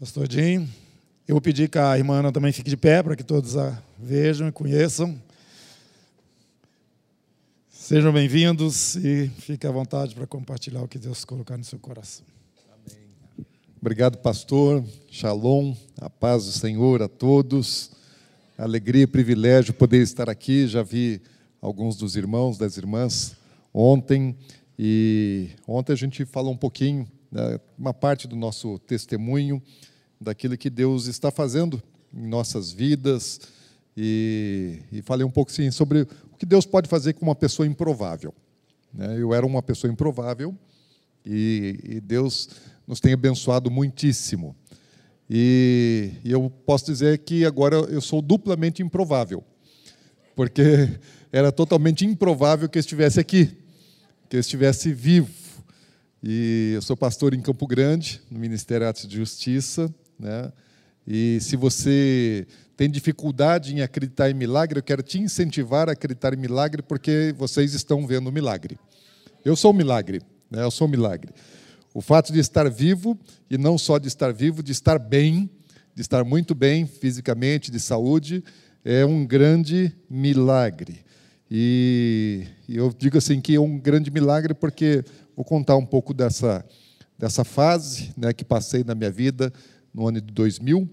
Pastor Jim. Eu vou pedir que a irmã Ana também fique de pé para que todos a vejam e conheçam. Sejam bem-vindos e fique à vontade para compartilhar o que Deus colocar no seu coração. Amém. Obrigado, pastor. Shalom, a paz do Senhor a todos. Alegria e privilégio poder estar aqui. Já vi alguns dos irmãos, das irmãs ontem e ontem a gente falou um pouquinho, né, uma parte do nosso testemunho daquilo que Deus está fazendo em nossas vidas e, e falei um pouco sim sobre o que Deus pode fazer com uma pessoa improvável. Né? Eu era uma pessoa improvável e, e Deus nos tem abençoado muitíssimo. E, e, eu posso dizer que agora eu sou duplamente improvável, porque era totalmente improvável que eu estivesse aqui, que eu estivesse vivo. E eu sou pastor em Campo Grande, no Ministério de Justiça, né? E se você tem dificuldade em acreditar em milagre, eu quero te incentivar a acreditar em milagre, porque vocês estão vendo o milagre. Eu sou um milagre, né? eu sou um milagre. O fato de estar vivo, e não só de estar vivo, de estar bem, de estar muito bem fisicamente, de saúde, é um grande milagre. E eu digo assim que é um grande milagre porque vou contar um pouco dessa, dessa fase né, que passei na minha vida no ano de 2000,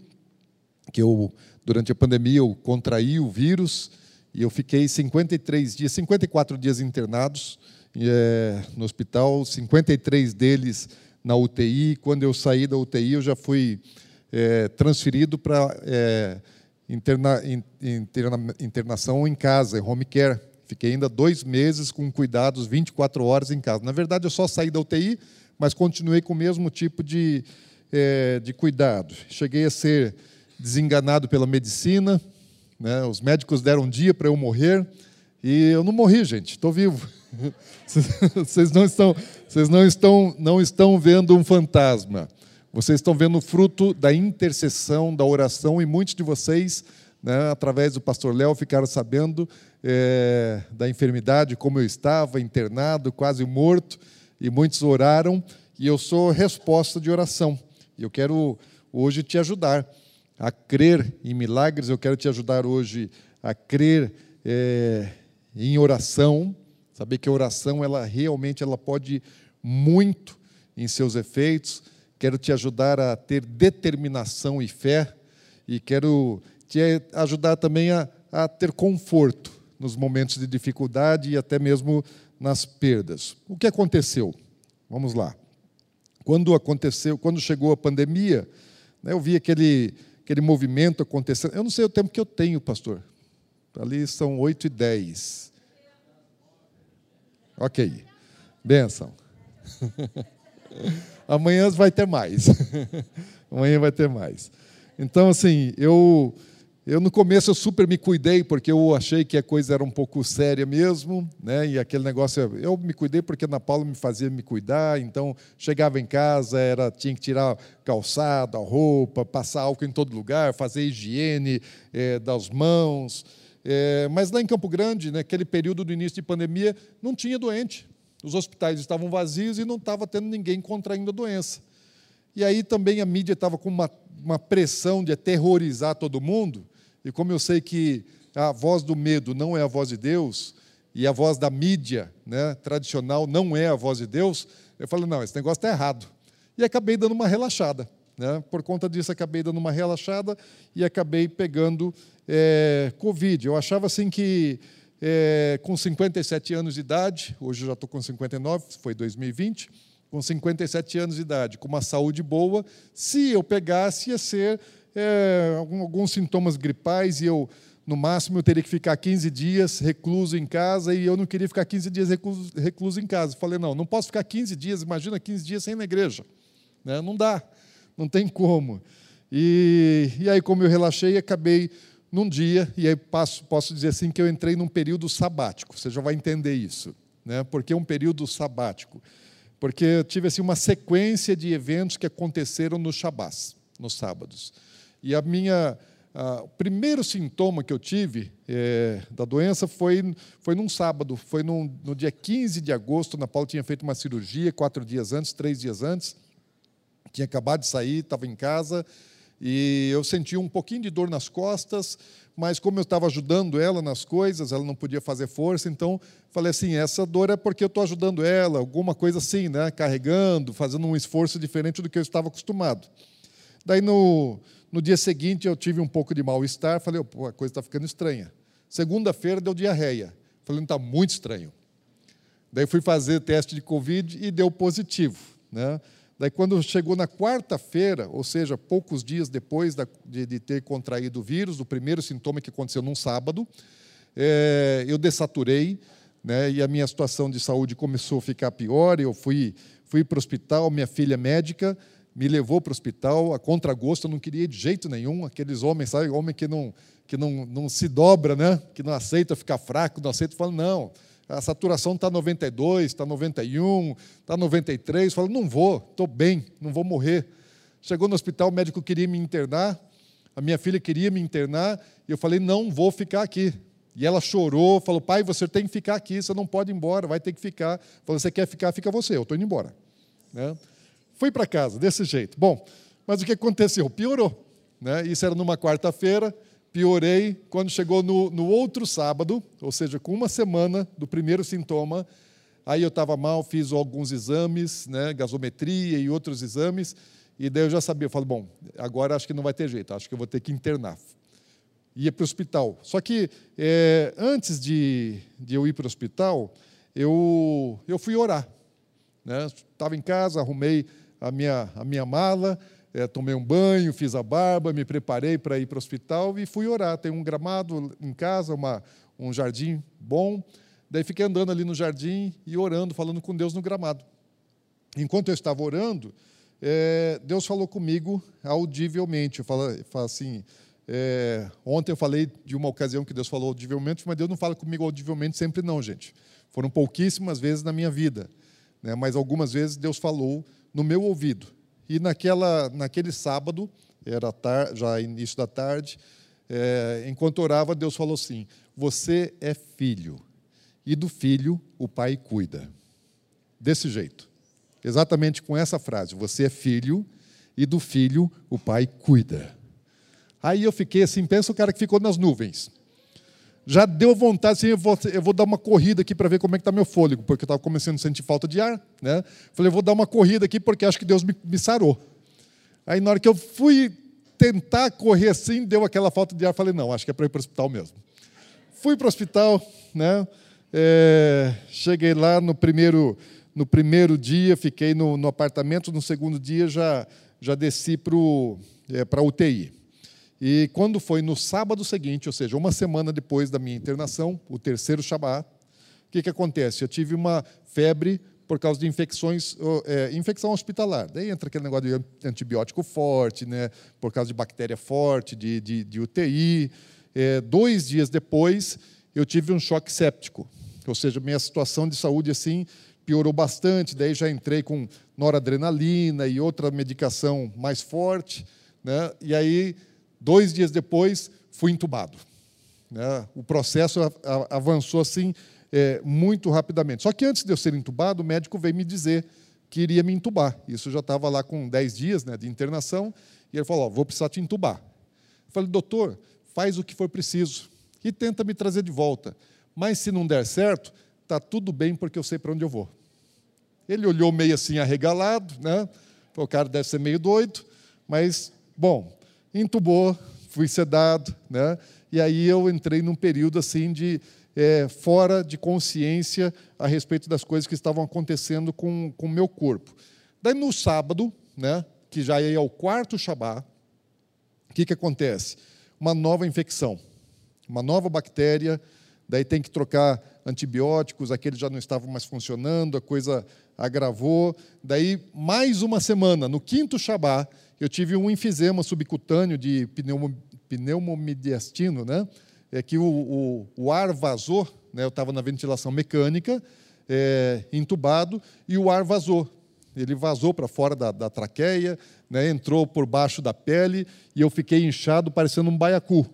que eu durante a pandemia eu contraí o vírus e eu fiquei 53 dias, 54 dias internados é, no hospital, 53 deles na UTI. Quando eu saí da UTI, eu já fui é, transferido para é, interna, interna, internação em casa, home care. Fiquei ainda dois meses com cuidados 24 horas em casa. Na verdade, eu só saí da UTI, mas continuei com o mesmo tipo de, é, de cuidado. Cheguei a ser desenganado pela medicina, né? os médicos deram um dia para eu morrer, e eu não morri, gente, estou vivo. Vocês não estão, vocês não estão, não estão vendo um fantasma. Vocês estão vendo o fruto da intercessão, da oração, e muitos de vocês, né, através do pastor Léo, ficaram sabendo é, da enfermidade, como eu estava, internado, quase morto, e muitos oraram, e eu sou resposta de oração. E eu quero hoje te ajudar a crer em milagres, eu quero te ajudar hoje a crer é, em oração, saber que a oração ela realmente ela pode muito em seus efeitos. Quero te ajudar a ter determinação e fé e quero te ajudar também a, a ter conforto nos momentos de dificuldade e até mesmo nas perdas. O que aconteceu? Vamos lá. Quando aconteceu, quando chegou a pandemia, né, eu vi aquele, aquele movimento acontecendo. Eu não sei o tempo que eu tenho, pastor. Ali são 8 e 10. Ok. Benção. Amanhã vai ter mais. Amanhã vai ter mais. Então, assim, eu eu no começo eu super me cuidei porque eu achei que a coisa era um pouco séria mesmo, né? E aquele negócio eu me cuidei porque Ana Paula me fazia me cuidar, então chegava em casa era tinha que tirar calçado, a roupa, passar álcool em todo lugar, fazer higiene é, das mãos. É, mas lá em Campo Grande, naquele período do início de pandemia, não tinha doente. Os hospitais estavam vazios e não estava tendo ninguém contraindo a doença. E aí também a mídia estava com uma, uma pressão de aterrorizar todo mundo. E como eu sei que a voz do medo não é a voz de Deus, e a voz da mídia né, tradicional não é a voz de Deus, eu falei, não, esse negócio está errado. E acabei dando uma relaxada. Né? Por conta disso, acabei dando uma relaxada e acabei pegando é, Covid. Eu achava assim que é, com 57 anos de idade, hoje eu já estou com 59, foi 2020, com 57 anos de idade, com uma saúde boa, se eu pegasse, ia ser é, alguns sintomas gripais e eu, no máximo, eu teria que ficar 15 dias recluso em casa e eu não queria ficar 15 dias recluso, recluso em casa. Falei, não, não posso ficar 15 dias, imagina 15 dias sem ir na igreja. Né? Não dá, não tem como. E, e aí, como eu relaxei, acabei num dia, e aí passo, posso dizer assim que eu entrei num período sabático, você já vai entender isso. Né? Por que um período sabático? Porque eu tive assim, uma sequência de eventos que aconteceram no Shabás, nos sábados. E a minha, a, o primeiro sintoma que eu tive é, da doença foi, foi num sábado, foi num, no dia 15 de agosto. Na Paula tinha feito uma cirurgia quatro dias antes, três dias antes. Tinha acabado de sair, estava em casa e eu senti um pouquinho de dor nas costas, mas como eu estava ajudando ela nas coisas, ela não podia fazer força, então falei assim: essa dor é porque eu estou ajudando ela, alguma coisa assim, né? carregando, fazendo um esforço diferente do que eu estava acostumado. Daí no, no dia seguinte eu tive um pouco de mal-estar, falei: a coisa está ficando estranha. Segunda-feira deu diarreia. Falei: não está muito estranho. Daí fui fazer teste de Covid e deu positivo. Né? Daí, quando chegou na quarta-feira, ou seja, poucos dias depois de, de, ter contraído o vírus, o primeiro sintoma que aconteceu num sábado, é, eu dessaturei, né, e a minha situação de saúde começou a ficar pior. Eu fui, fui para o hospital, minha filha médica me levou para o hospital, a contragosto, eu não queria ir de jeito nenhum. Aqueles homens, sabe, homem que não, que não, não se dobra, né, que não aceita ficar fraco, não aceita, fala, não a saturação está 92, está 91, está 93. Falei, não vou, estou bem, não vou morrer. Chegou no hospital, o médico queria me internar, a minha filha queria me internar, e eu falei, não vou ficar aqui. E ela chorou, falou, pai, você tem que ficar aqui, você não pode ir embora, vai ter que ficar. Falei, você quer ficar, fica você, eu estou indo embora. Né? Fui para casa, desse jeito. Bom, mas o que aconteceu? Piorou. Né? Isso era numa quarta-feira, piorei quando chegou no, no outro sábado, ou seja, com uma semana do primeiro sintoma. Aí eu estava mal, fiz alguns exames, né, gasometria e outros exames, e daí eu já sabia, eu falei, bom, agora acho que não vai ter jeito, acho que eu vou ter que internar. Ia para o hospital. Só que é, antes de, de eu ir para o hospital, eu, eu fui orar. Estava né? em casa, arrumei a minha, a minha mala, é, tomei um banho, fiz a barba, me preparei para ir para o hospital e fui orar. Tem um gramado em casa, uma, um jardim bom. Daí fiquei andando ali no jardim e orando, falando com Deus no gramado. Enquanto eu estava orando, é, Deus falou comigo audivelmente. Eu falo, falo assim, é, ontem eu falei de uma ocasião que Deus falou audivelmente, mas Deus não fala comigo audivelmente sempre não, gente. Foram pouquíssimas vezes na minha vida, né, mas algumas vezes Deus falou no meu ouvido. E naquela, naquele sábado, era já início da tarde, é, enquanto orava, Deus falou assim: Você é filho, e do filho o pai cuida. Desse jeito. Exatamente com essa frase: Você é filho, e do filho o pai cuida. Aí eu fiquei assim, pensa o cara que ficou nas nuvens já deu vontade, assim, eu vou, eu vou dar uma corrida aqui para ver como é que está meu fôlego, porque eu estava começando a sentir falta de ar. Né? Falei, eu vou dar uma corrida aqui porque acho que Deus me, me sarou. Aí na hora que eu fui tentar correr assim, deu aquela falta de ar, falei, não, acho que é para ir para o hospital mesmo. Fui para o hospital, né? É, cheguei lá no primeiro, no primeiro dia, fiquei no, no apartamento, no segundo dia já, já desci para é, a UTI. E quando foi no sábado seguinte, ou seja, uma semana depois da minha internação, o terceiro Shabat, o que, que acontece? Eu tive uma febre por causa de infecções, é, infecção hospitalar. Daí entra aquele negócio de antibiótico forte, né, por causa de bactéria forte, de, de, de UTI. É, dois dias depois, eu tive um choque séptico, ou seja, minha situação de saúde assim piorou bastante. Daí já entrei com noradrenalina e outra medicação mais forte, né, e aí Dois dias depois, fui entubado. Né? O processo avançou assim é, muito rapidamente. Só que antes de eu ser entubado, o médico veio me dizer que iria me entubar. Isso já estava lá com 10 dias né, de internação, e ele falou: oh, vou precisar te entubar. Eu falei, doutor, faz o que for preciso e tenta me trazer de volta. Mas se não der certo, está tudo bem, porque eu sei para onde eu vou. Ele olhou meio assim arregalado, né? O cara deve ser meio doido, mas, bom, entubou, fui sedado, né? E aí eu entrei num período assim de é, fora de consciência a respeito das coisas que estavam acontecendo com o meu corpo. Daí no sábado, né, que já é o quarto Shabá, o que, que acontece? Uma nova infecção, uma nova bactéria, daí tem que trocar antibióticos, aqueles já não estavam mais funcionando, a coisa agravou. Daí, mais uma semana, no quinto Shabá, eu tive um enfisema subcutâneo de pneumo, pneumomediastino, né? É que o, o, o ar vazou, né? eu estava na ventilação mecânica, é, entubado, e o ar vazou. Ele vazou para fora da, da traqueia, né? entrou por baixo da pele, e eu fiquei inchado, parecendo um baiacu.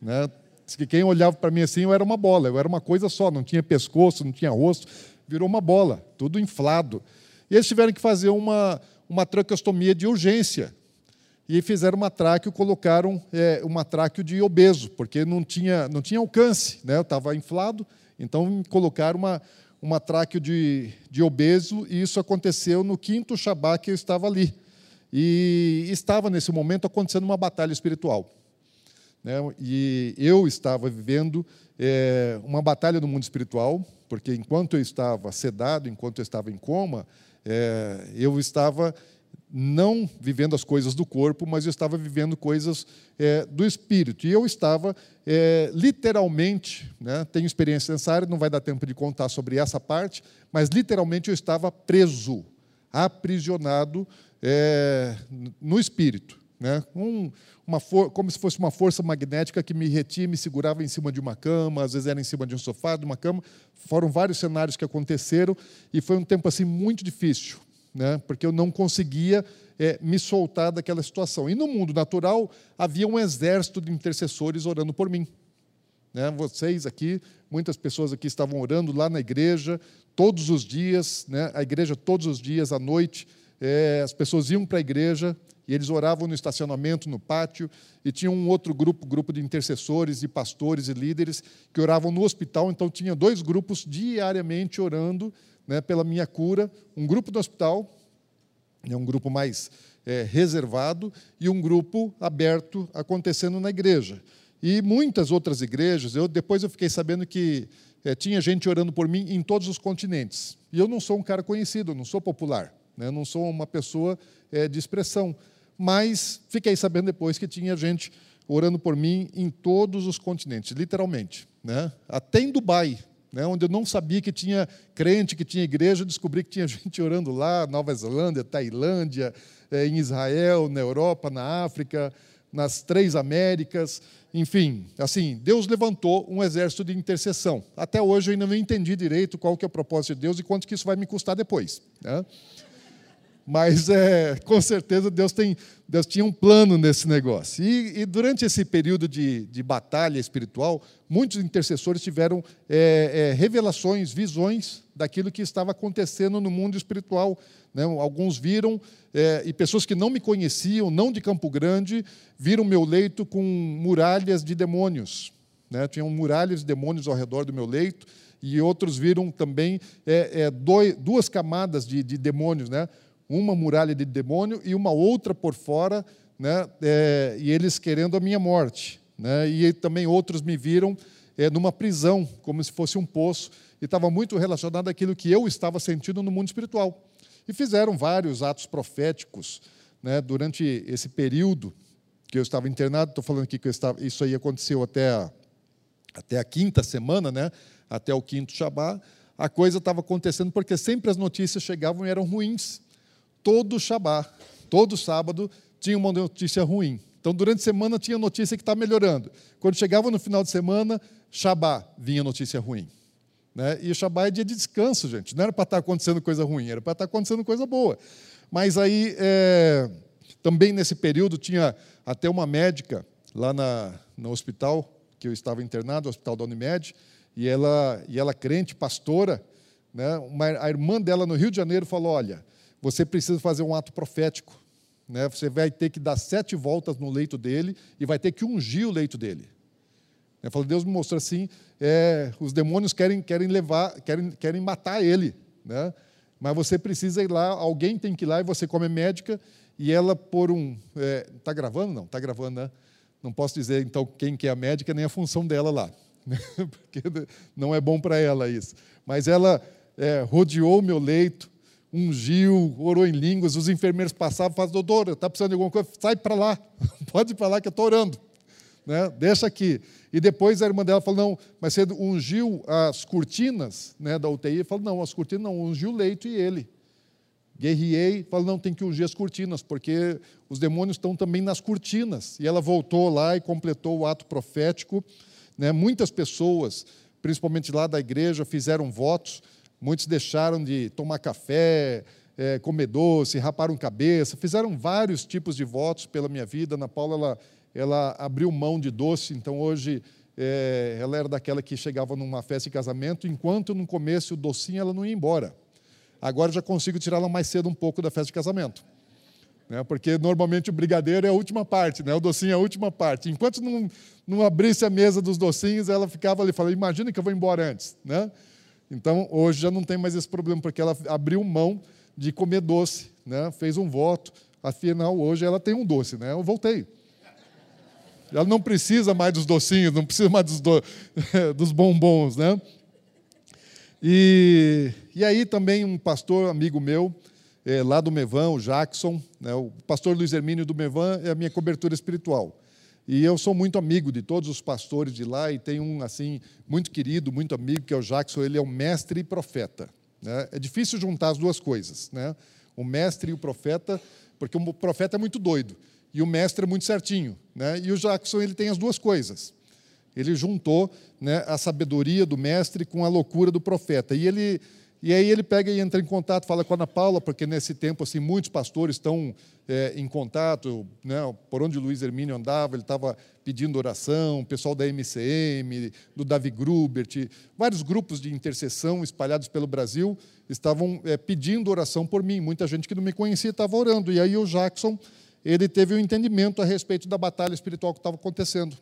Né? Que quem olhava para mim assim, eu era uma bola, eu era uma coisa só, não tinha pescoço, não tinha rosto, virou uma bola, tudo inflado. E eles tiveram que fazer uma, uma traqueostomia de urgência. E fizeram uma tráqueo, colocaram é, uma tráqueo de obeso, porque não tinha, não tinha alcance, né? eu estava inflado, então colocaram uma, uma tráqueo de, de obeso, e isso aconteceu no quinto Shabá que eu estava ali. E estava, nesse momento, acontecendo uma batalha espiritual. Né? E eu estava vivendo é, uma batalha no mundo espiritual, porque enquanto eu estava sedado, enquanto eu estava em coma, é, eu estava não vivendo as coisas do corpo, mas eu estava vivendo coisas é, do espírito. E eu estava é, literalmente, né, tenho experiência nessa área, não vai dar tempo de contar sobre essa parte, mas literalmente eu estava preso, aprisionado é, no espírito. Né, um, uma for, como se fosse uma força magnética que me retia, me segurava em cima de uma cama, às vezes era em cima de um sofá, de uma cama. Foram vários cenários que aconteceram e foi um tempo assim muito difícil né? porque eu não conseguia é, me soltar daquela situação. E no mundo natural havia um exército de intercessores orando por mim. Né? Vocês aqui, muitas pessoas aqui estavam orando lá na igreja, todos os dias, né? a igreja todos os dias, à noite, é, as pessoas iam para a igreja e eles oravam no estacionamento, no pátio, e tinha um outro grupo, grupo de intercessores, e pastores e líderes, que oravam no hospital, então tinha dois grupos diariamente orando né, pela minha cura, um grupo do hospital, né, um grupo mais é, reservado, e um grupo aberto acontecendo na igreja. E muitas outras igrejas, eu, depois eu fiquei sabendo que é, tinha gente orando por mim em todos os continentes. E eu não sou um cara conhecido, não sou popular, né, não sou uma pessoa é, de expressão. Mas fiquei sabendo depois que tinha gente orando por mim em todos os continentes, literalmente. Né? Até em Dubai, né, onde eu não sabia que tinha crente, que tinha igreja, descobri que tinha gente orando lá, Nova Zelândia, Tailândia, é, em Israel, na Europa, na África, nas três Américas, enfim, assim, Deus levantou um exército de intercessão. Até hoje eu ainda não entendi direito qual que é o propósito de Deus e quanto que isso vai me custar depois. Né? Mas é, com certeza Deus, tem, Deus tinha um plano nesse negócio. E, e durante esse período de, de, batalha espiritual, muitos intercessores tiveram é, é, revelações, visões daquilo que estava acontecendo no mundo espiritual. Né? Alguns viram, é, e pessoas que não me conheciam, não de Campo Grande, viram meu leito com muralhas de demônios. Né? Tinham muralhas de demônios ao redor do meu leito, e outros viram também é, é, dois, duas camadas de, de demônios, né? Uma muralha de demônio e uma outra por fora, né, é, e eles querendo a minha morte. Né, e também outros me viram é, numa prisão, como se fosse um poço, e estava muito relacionado àquilo que eu estava sentindo no mundo espiritual. E fizeram vários atos proféticos né, durante esse período que eu estava internado. Estou falando aqui que estava, isso aí aconteceu até a, até a quinta semana, né, até o quinto Shabá. A coisa estava acontecendo porque sempre as notícias chegavam e eram ruins todo Shabá, todo sábado, tinha uma notícia ruim. Então, durante a semana tinha notícia que está melhorando. Quando chegava no final de semana, Shabá, vinha notícia ruim. Né? E o Shabá é dia de descanso, gente. Não era para estar tá acontecendo coisa ruim, era para estar tá acontecendo coisa boa. Mas aí, é, também nesse período, tinha até uma médica lá na, no hospital, que eu estava internado, o hospital da Unimed, e ela, e ela crente, pastora, né? uma, a irmã dela no Rio de Janeiro falou: Olha, você precisa fazer um ato profético. Né? Você vai ter que dar sete voltas no leito dele e vai ter que ungir o leito dele. Eu Deus me mostrou assim, é, os demônios querem, querem levar, querem, querem matar ele. Né? Mas você precisa ir lá, alguém tem que ir lá e você come médica e ela por um... Está é, tá gravando? Não, está gravando, né? Não posso dizer, então, quem que é a médica, nem a função dela lá. Né? Porque não é bom para ela isso. Mas ela é, rodeou meu leito, ungiu, orou em línguas, os enfermeiros passavam falavam, doutor, está precisando de alguma coisa? Sai para lá, pode ir para lá que eu estou orando. Né? Deixa aqui. E depois a irmã dela falou, não, mas você ungiu as cortinas né, da UTI? Ele falou, não, as cortinas não, ungiu o leito e ele. Guerriei, falou, não, tem que ungir as cortinas, porque os demônios estão também nas cortinas. E ela voltou lá e completou o ato profético. Né? Muitas pessoas, principalmente lá da igreja, fizeram votos, Muitos deixaram de tomar café, é, comer doce, raparam cabeça, fizeram vários tipos de votos pela minha vida. Ana Paula ela, ela abriu mão de doce, então hoje é, ela era daquela que chegava numa festa de casamento, enquanto no começo o docinho ela não ia embora. Agora já consigo tirá-la mais cedo um pouco da festa de casamento. Né? Porque normalmente o brigadeiro é a última parte, né? o docinho é a última parte. Enquanto não, não abrisse a mesa dos docinhos, ela ficava ali falando: imagina que eu vou embora antes. Né? Então, hoje já não tem mais esse problema, porque ela abriu mão de comer doce, né? fez um voto. Afinal, hoje ela tem um doce, né? eu voltei. Ela não precisa mais dos docinhos, não precisa mais dos, do, dos bombons. Né? E, e aí também um pastor amigo meu, é, lá do Mevan, o Jackson, né, o pastor Luiz Hermínio do Mevan é a minha cobertura espiritual. E eu sou muito amigo de todos os pastores de lá e tenho um assim muito querido, muito amigo que é o Jackson. Ele é o mestre e profeta. Né? É difícil juntar as duas coisas, né? O mestre e o profeta, porque o profeta é muito doido e o mestre é muito certinho, né? E o Jackson ele tem as duas coisas. Ele juntou né, a sabedoria do mestre com a loucura do profeta. E ele e aí ele pega e entra em contato, fala com a Ana Paula, porque nesse tempo assim muitos pastores estão é, em contato, né, por onde o Luiz Hermínio andava, ele estava pedindo oração, pessoal da MCM, do Davi Grubert, vários grupos de intercessão espalhados pelo Brasil estavam é, pedindo oração por mim. Muita gente que não me conhecia estava orando. E aí o Jackson ele teve um entendimento a respeito da batalha espiritual que estava acontecendo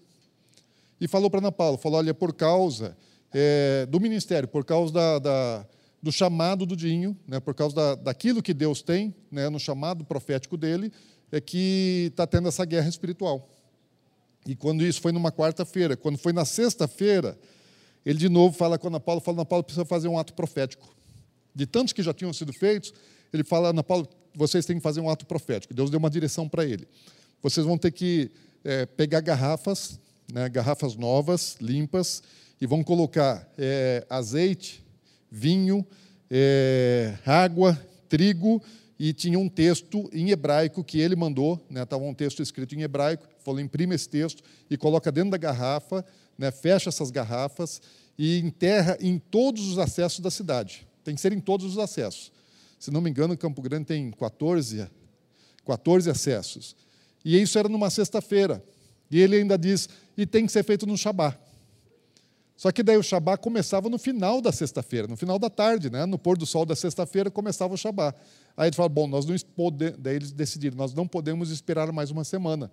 e falou para Ana Paula, falou, olha, por causa é, do ministério, por causa da, da, do chamado do Dinho, né, por causa da, daquilo que Deus tem né, no chamado profético dele, é que está tendo essa guerra espiritual. E quando isso foi numa quarta-feira, quando foi na sexta-feira, ele de novo fala com Ana Paula, fala, Ana Paula precisa fazer um ato profético. De tantos que já tinham sido feitos, ele fala, Ana Paula, vocês têm que fazer um ato profético. Deus deu uma direção para ele. Vocês vão ter que é, pegar garrafas né, garrafas novas, limpas, e vão colocar é, azeite, vinho, é, água, trigo, e tinha um texto em hebraico que ele mandou, estava né, um texto escrito em hebraico, falou, imprime esse texto e coloca dentro da garrafa, né, fecha essas garrafas e enterra em todos os acessos da cidade. Tem que ser em todos os acessos. Se não me engano, Campo Grande tem 14, 14 acessos. E isso era numa sexta-feira. E ele ainda diz: e tem que ser feito no Shabá. Só que daí o Shabá começava no final da sexta-feira, no final da tarde, né? no pôr do sol da sexta-feira começava o Shabá. Aí ele fala: bom, nós não podemos, daí eles decidiram, nós não podemos esperar mais uma semana,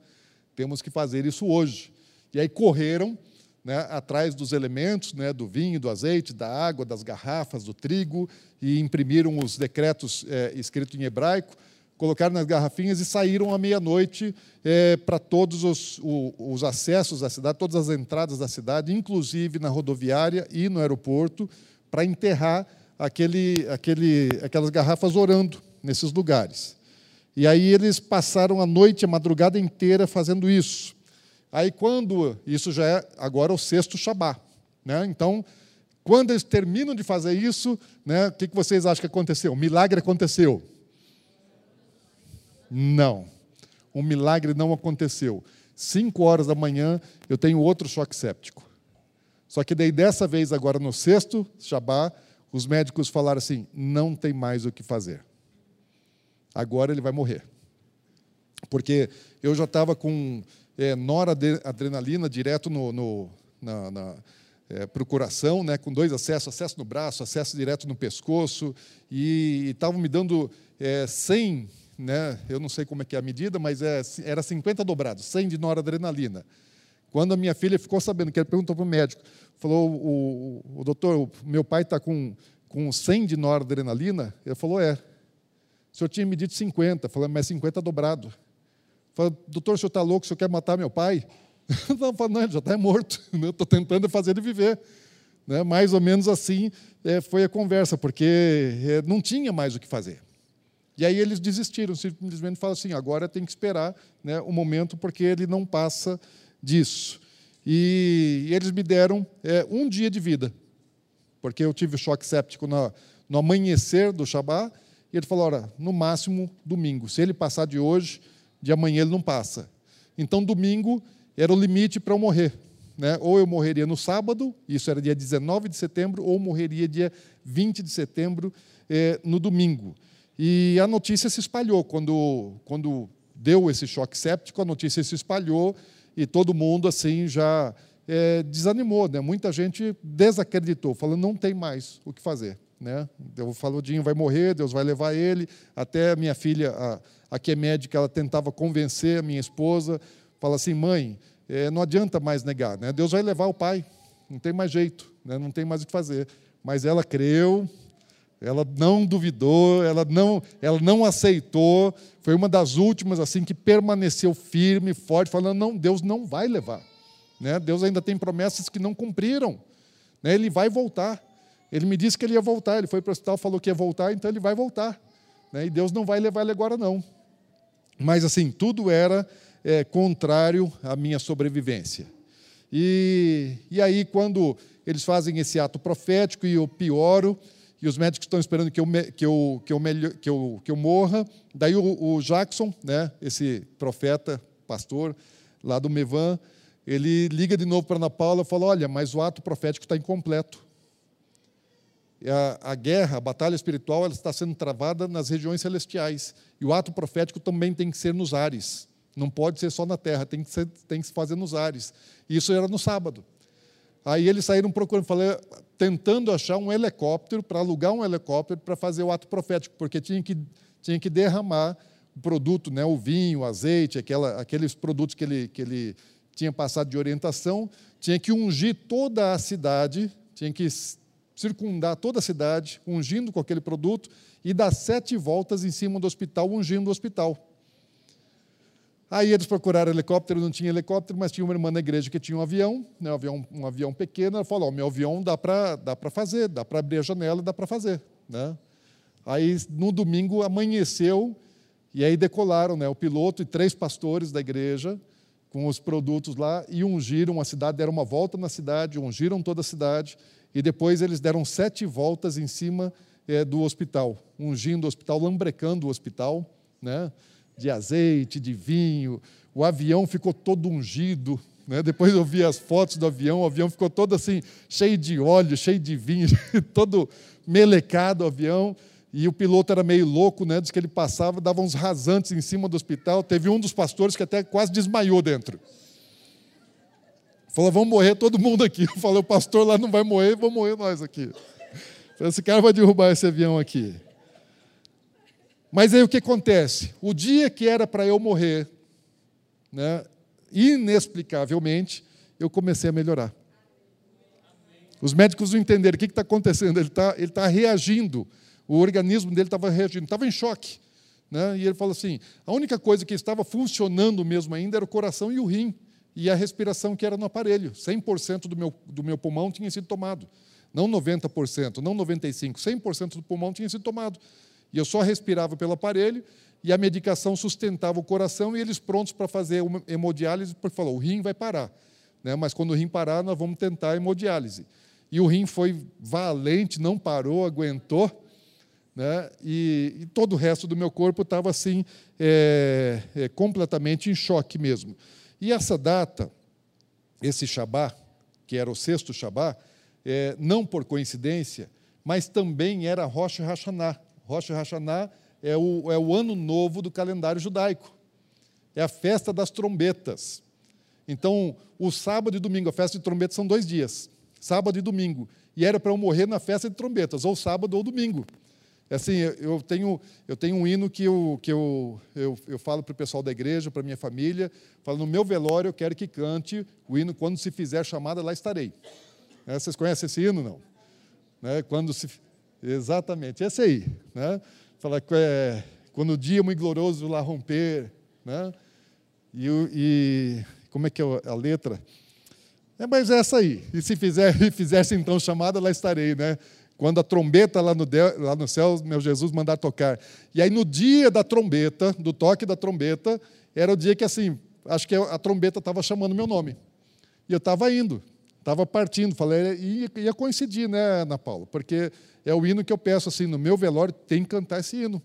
temos que fazer isso hoje. E aí correram né, atrás dos elementos, né, do vinho, do azeite, da água, das garrafas, do trigo, e imprimiram os decretos é, escritos em hebraico colocaram nas garrafinhas e saíram à meia-noite é, para todos os, o, os acessos da cidade, todas as entradas da cidade, inclusive na rodoviária e no aeroporto, para enterrar aquele, aquele, aquelas garrafas orando nesses lugares. E aí eles passaram a noite, a madrugada inteira fazendo isso. Aí quando, isso já é agora o sexto Shabá, né? então, quando eles terminam de fazer isso, né, o que vocês acham que aconteceu? Um milagre aconteceu. Não. Um milagre não aconteceu. Cinco horas da manhã, eu tenho outro choque séptico. Só que daí, dessa vez, agora no sexto Shabá, os médicos falaram assim: não tem mais o que fazer. Agora ele vai morrer. Porque eu já estava com é, noradrenalina direto no, no na, na é, procuração, né, com dois acessos, acesso no braço, acesso direto no pescoço, e estavam me dando é, 100 né, eu não sei como é que é a medida, mas é, era 50 dobrados, 100 de noradrenalina. Quando a minha filha ficou sabendo, que ele perguntou para o médico, falou, o, o, doutor, o meu pai está com, com 100 de noradrenalina? Ele falou, é. O senhor tinha medido 50. Falei, mas 50 dobrado. Falei, doutor, o senhor está louco, o senhor quer matar meu pai? Não, falei, não ele já está morto. Estou tentando fazer ele viver. Né? Mais ou menos assim é, foi a conversa, porque é, não tinha mais o que fazer. E aí eles desistiram, simplesmente falaram assim: agora tem que esperar né, o momento, porque ele não passa disso. E, eles me deram é, um dia de vida, porque eu tive choque séptico no, amanhecer do Shabá, e ele falou: no máximo domingo. Se ele passar de hoje, de amanhã ele não passa. Então, domingo era o limite para eu morrer. Né? Ou eu morreria no sábado, isso era dia 19 de setembro, ou morreria dia 20 de setembro, é, no domingo. E a notícia se espalhou. Quando, quando deu esse choque séptico, a notícia se espalhou e todo mundo assim já é, desanimou. Né? Muita gente desacreditou, falando não tem mais o que fazer. Né? Deus falou, Dinho vai morrer, Deus vai levar ele. Até a minha filha, a, a que é médica, ela tentava convencer a minha esposa, fala assim, mãe, é, não adianta mais negar, né? Deus vai levar o pai, não tem mais jeito, né? não tem mais o que fazer. Mas ela creu, ela não duvidou, ela não, ela não aceitou, foi uma das últimas assim que permaneceu firme, forte, falando: não, Deus não vai levar. Né? Deus ainda tem promessas que não cumpriram. Né? Ele vai voltar. Ele me disse que ele ia voltar, ele foi para o hospital, falou que ia voltar, então ele vai voltar. Né? E Deus não vai levar ele agora, não. Mas assim, tudo era é, contrário à minha sobrevivência. E, e aí, quando eles fazem esse ato profético e eu pioro, e os médicos estão esperando que eu, que eu, que eu, que eu, que eu morra. Daí o, o Jackson, né, esse profeta, pastor lá do Mevan, ele liga de novo para Ana Paula e fala: Olha, mas o ato profético está incompleto. A, a, guerra, a batalha espiritual, ela está sendo travada nas regiões celestiais. E o ato profético também tem que ser nos ares. Não pode ser só na terra, tem que, ser, tem que se fazer nos ares. E isso era no sábado. Aí eles saíram procurando, falei, tentando achar um helicóptero, para alugar um helicóptero para fazer o ato profético, porque tinha que, tinha que derramar o produto, né, o vinho, o azeite, aquela, aqueles produtos que ele, que ele tinha passado de orientação, tinha que ungir toda a cidade, tinha que circundar toda a cidade, ungindo com aquele produto, e dar sete voltas em cima do hospital, ungindo o hospital. Aí eles procuraram helicóptero, não tinha helicóptero, mas tinha uma irmã na igreja que tinha um avião, né, um, avião um avião pequeno. Ela falou: oh, meu avião dá para dá fazer, dá para abrir a janela, dá para fazer. Né? Aí no domingo amanheceu e aí decolaram né, o piloto e três pastores da igreja com os produtos lá e ungiram a cidade, deram uma volta na cidade, ungiram toda a cidade e depois eles deram sete voltas em cima é, do hospital, ungindo o hospital, lambrecando o hospital, né? De azeite, de vinho. O avião ficou todo ungido. Né? Depois eu vi as fotos do avião, o avião ficou todo assim, cheio de óleo, cheio de vinho, todo melecado o avião. E o piloto era meio louco, né? Diz que ele passava, dava uns rasantes em cima do hospital. Teve um dos pastores que até quase desmaiou dentro. Falou, vamos morrer todo mundo aqui. Eu falei, o pastor lá não vai morrer, vamos morrer nós aqui. Esse cara vai derrubar esse avião aqui. Mas aí o que acontece? O dia que era para eu morrer, né, inexplicavelmente, eu comecei a melhorar. Os médicos não entenderam o que está acontecendo, ele está ele tá reagindo, o organismo dele estava reagindo, estava em choque. Né? E ele falou assim: a única coisa que estava funcionando mesmo ainda era o coração e o rim, e a respiração que era no aparelho. 100% do meu, do meu pulmão tinha sido tomado. Não 90%, não 95%, 100% do pulmão tinha sido tomado. E eu só respirava pelo aparelho e a medicação sustentava o coração e eles prontos para fazer hemodiálise, porque falou, o rim vai parar. Né? Mas quando o rim parar, nós vamos tentar a hemodiálise. E o rim foi valente, não parou, aguentou. Né? E, e todo o resto do meu corpo estava assim, é, é, completamente em choque mesmo. E essa data, esse Shabá, que era o sexto Shabá, é, não por coincidência, mas também era Rosh Hashanah, Rosh Hashanah é o, é o ano novo do calendário judaico. É a festa das trombetas. Então, o sábado e domingo, a festa de trombetas são dois dias, sábado e domingo. E era para eu morrer na festa de trombetas, ou sábado ou domingo. É assim, eu tenho, eu tenho um hino que eu, que eu, eu, eu falo para o pessoal da igreja, para minha família, falo, no meu velório eu quero que cante o hino, quando se fizer chamada, lá estarei. É, vocês conhecem esse hino, não? Né? Quando se, Exatamente, esse aí. Né? Fala é, quando o dia muito glorioso lá romper. Né? E, e como é que é a letra? É, mas é essa aí. E se fizer, fizesse então chamada, lá estarei, né? Quando a trombeta lá no, lá no céu, meu Jesus mandar tocar. E aí no dia da trombeta, do toque da trombeta, era o dia que assim, acho que a trombeta estava chamando meu nome. E eu estava indo, estava partindo. Falei, ia, ia coincidir, né, Ana Paula? Porque é o hino que eu peço assim, no meu velório tem que cantar esse hino,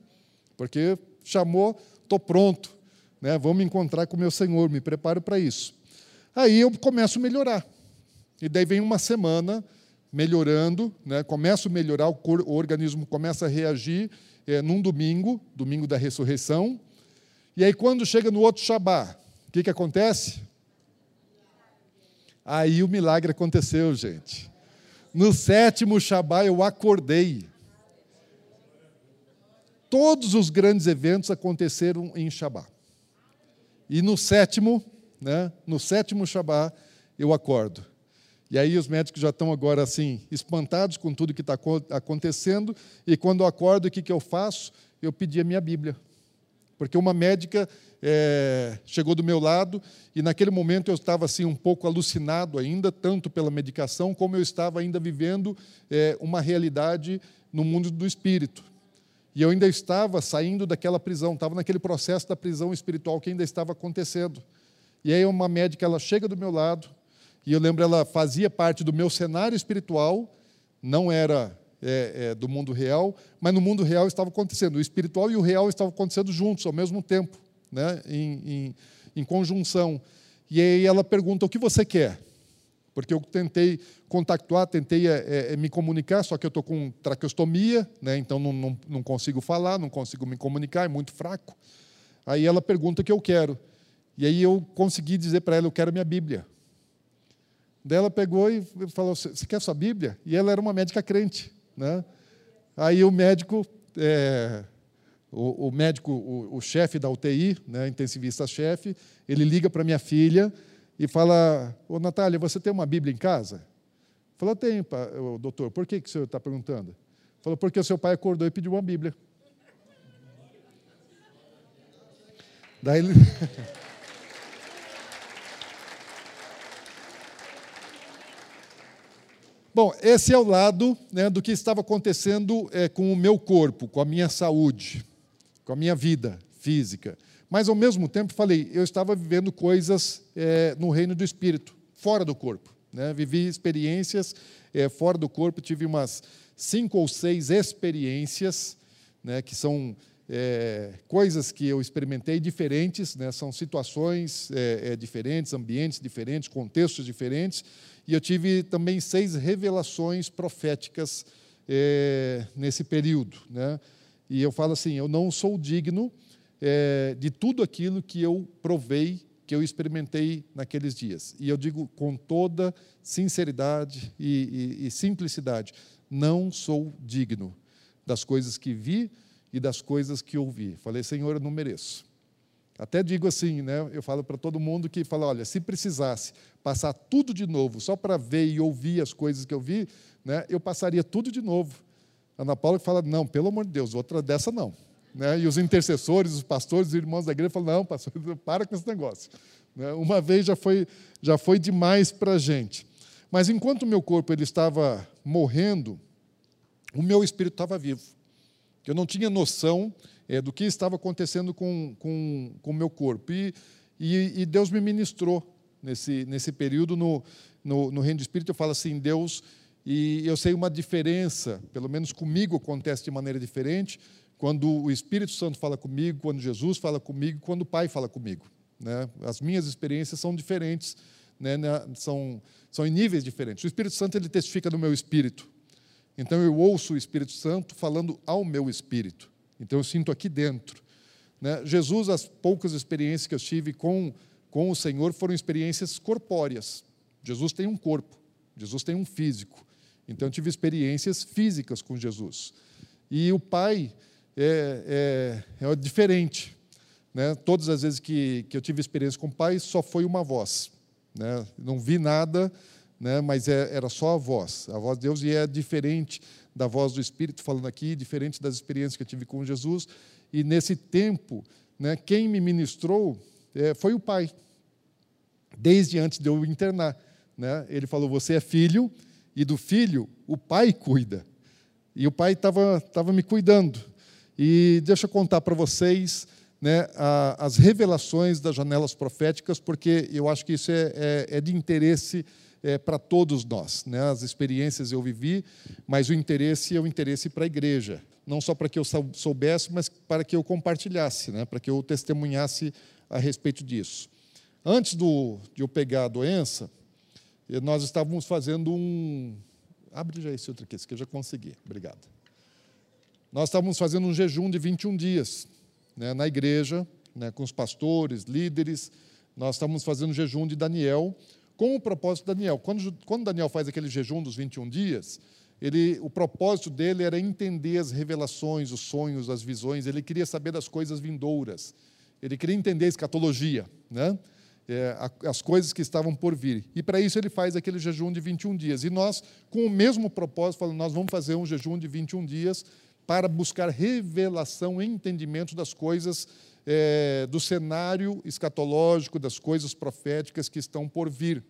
porque chamou, estou pronto, né? vou me encontrar com o meu Senhor, me preparo para isso. Aí eu começo a melhorar, e daí vem uma semana melhorando, né? começo a melhorar, o, cor, o organismo começa a reagir é, num domingo, domingo da ressurreição, e aí quando chega no outro Shabá, o que, que acontece? Aí o milagre aconteceu, gente. No sétimo Shabá eu acordei. todos os grandes eventos aconteceram em Shabá. E no sétimo, né, no sétimo Shabá, eu acordo. E aí os médicos já estão agora assim, espantados com tudo que está acontecendo. E quando eu acordo, o que, que eu faço? Eu pedi a minha Bíblia. Porque uma médica é, chegou do meu lado e naquele momento eu estava assim um pouco alucinado ainda, tanto pela medicação como eu estava ainda vivendo é, uma realidade no mundo do espírito. E eu ainda estava saindo daquela prisão, estava naquele processo da prisão espiritual que ainda estava acontecendo. E aí uma médica ela chega do meu lado e eu lembro ela fazia parte do meu cenário espiritual, não era é, é, do mundo real, mas no mundo real estava acontecendo. O espiritual e o real estavam acontecendo juntos ao mesmo tempo, né? em, em, em conjunção. E aí ela pergunta: o que você quer? Porque eu tentei contactuar, tentei é, é, me comunicar, só que eu estou com traqueostomia, né, então não, não, não, consigo falar, não consigo me comunicar, é muito fraco. Aí ela pergunta o que eu quero. E aí eu consegui dizer para ela: eu quero minha Bíblia. Daí ela pegou e falou: Você quer sua Bíblia? E ela era uma médica crente. Né? Aí o médico, é, o, o, médico, o, o chefe da UTI, né, intensivista-chefe, ele liga para minha filha e fala: Ô Natália, você tem uma Bíblia em casa? Falou: Tenho, doutor. Por que, que o senhor está perguntando? Falou: Porque o seu pai acordou e pediu uma Bíblia. Daí ele. Bom, esse é o lado né, do que estava acontecendo é, com o meu corpo, com a minha saúde, com a minha vida física. Mas, ao mesmo tempo, falei, eu estava vivendo coisas é, no reino do espírito, fora do corpo. Né? Vivi experiências é, fora do corpo, tive umas cinco ou seis experiências, né, que são é, coisas que eu experimentei diferentes, né, são situações é, diferentes, ambientes diferentes, contextos diferentes, e eu tive também seis revelações proféticas é, nesse período. Né? E eu falo assim: eu não sou digno é, de tudo aquilo que eu provei, que eu experimentei naqueles dias. E eu digo com toda sinceridade e, e, e simplicidade: não sou digno das coisas que vi e das coisas que ouvi. Falei, Senhor, eu não mereço. Até digo assim, né? Eu falo para todo mundo que fala, olha, se precisasse passar tudo de novo, só para ver e ouvir as coisas que eu vi, né? Eu passaria tudo de novo. Ana Paula fala, não, pelo amor de Deus, outra dessa não. Né? E os intercessores, os pastores, os irmãos da igreja falam, não, pastor, para com esse negócio. Né? Uma vez já foi, já foi demais para a gente. Mas enquanto o meu corpo ele estava morrendo, o meu espírito estava vivo. Eu não tinha noção é, do que estava acontecendo com, com, com o meu corpo. E, e, e, Deus me ministrou nesse, nesse período no, no, no Reino do Espírito. Eu falo assim, Deus, e eu sei uma diferença, pelo menos comigo acontece de maneira diferente, quando o Espírito Santo fala comigo, quando Jesus fala comigo, quando o Pai fala comigo. Né? As minhas experiências são diferentes, né? são, são em níveis diferentes. O Espírito Santo ele testifica no meu espírito. Então eu ouço o Espírito Santo falando ao meu espírito. Então eu sinto aqui dentro. Né? Jesus, as poucas experiências que eu tive com, com o Senhor foram experiências corpóreas. Jesus tem um corpo, Jesus tem um físico. Então eu tive experiências físicas com Jesus. E o Pai é, é, é diferente. Né? Todas as vezes que, que eu tive experiência com o Pai, só foi uma voz. Né? Não vi nada, né? mas é, era só a voz. A voz de Deus e é diferente da voz do Espírito falando aqui, diferente das experiências que eu tive com Jesus. E nesse tempo, né, quem me ministrou é, foi o Pai, desde antes de eu internar. Né? Ele falou: Você é filho, e do filho o Pai cuida. E o Pai estava me cuidando. E deixa eu contar para vocês né, a, as revelações das janelas proféticas, porque eu acho que isso é, é, é de interesse é, para todos nós. Né? As experiências eu vivi, mas o interesse é o interesse para a igreja. Não só para que eu soubesse, mas para que eu compartilhasse, né? para que eu testemunhasse a respeito disso. Antes do, de eu pegar a doença, eh, nós estávamos fazendo um. Abre já esse outro aqui, esse que eu já consegui. Obrigado. Nós estávamos fazendo um jejum de 21 dias né, na igreja, né, com os pastores, líderes. Nós estávamos fazendo um jejum de Daniel, com o propósito de Daniel. Quando, quando Daniel faz aquele jejum dos 21 dias, ele, o propósito dele era entender as revelações, os sonhos, as visões, ele queria saber das coisas vindouras, ele queria entender a escatologia, né? É, as coisas que estavam por vir. E para isso ele faz aquele jejum de 21 dias. E nós, com o mesmo propósito, falamos, nós vamos fazer um jejum de 21 dias para buscar revelação e entendimento das coisas, é, do cenário escatológico, das coisas proféticas que estão por vir.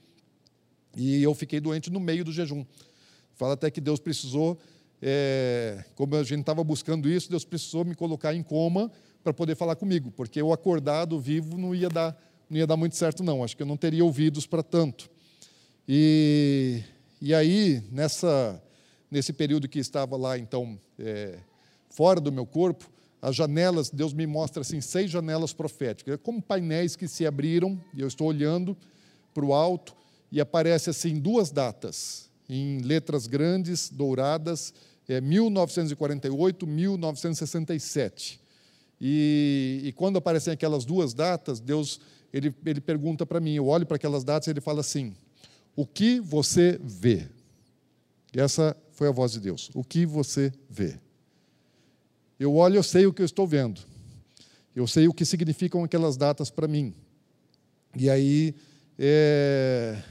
E eu fiquei doente no meio do jejum. Fala até que Deus precisou, é, como a gente estava buscando isso, Deus precisou me colocar em coma para poder falar comigo, porque eu acordado, vivo, não ia dar, não ia dar muito certo, não. Acho que eu não teria ouvidos para tanto. E, e aí, nessa, nesse período que estava lá, então, é, fora do meu corpo, as janelas, Deus me mostra assim, seis janelas proféticas, como painéis que se abriram, e eu estou olhando para o alto, e aparece assim duas datas em letras grandes, douradas, é 1948, 1967. E, e quando aparecem aquelas duas datas, Deus ele, ele pergunta para mim, eu olho para aquelas datas e ele fala assim: O que você vê? E essa foi a voz de Deus. O que você vê? Eu olho, eu sei o que eu estou vendo. Eu sei o que significam aquelas datas para mim. E aí, é,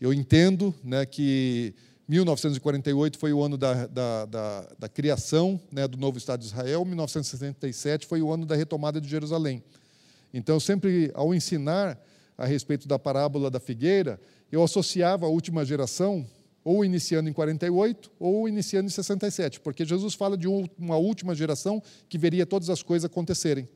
eu entendo né, que 1948 foi o ano da, da, da, da criação né, do novo Estado de Israel, 1967 foi o ano da retomada de Jerusalém. Então, sempre ao ensinar a respeito da parábola da figueira, eu associava a última geração ou iniciando em 48 ou iniciando em 67, porque Jesus fala de uma última geração que veria todas as coisas acontecerem.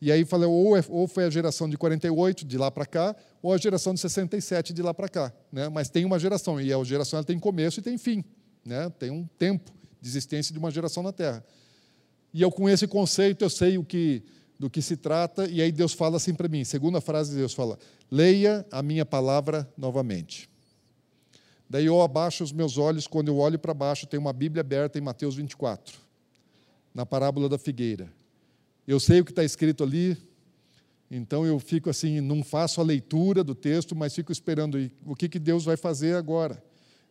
E aí falei, ou, é, ou foi a geração de 48, de lá para cá, ou a geração de 67, de lá para cá. Né? Mas tem uma geração, e a geração ela tem começo e tem fim. Né? Tem um tempo de existência de uma geração na Terra. E eu, com esse conceito, eu sei o que, do que se trata, e aí Deus fala assim para mim, segunda frase de Deus fala, leia a minha palavra novamente. Daí eu abaixo os meus olhos, quando eu olho para baixo, tem uma Bíblia aberta em Mateus 24, na parábola da figueira. Eu sei o que está escrito ali, então eu fico assim, não faço a leitura do texto, mas fico esperando o que, que Deus vai fazer agora.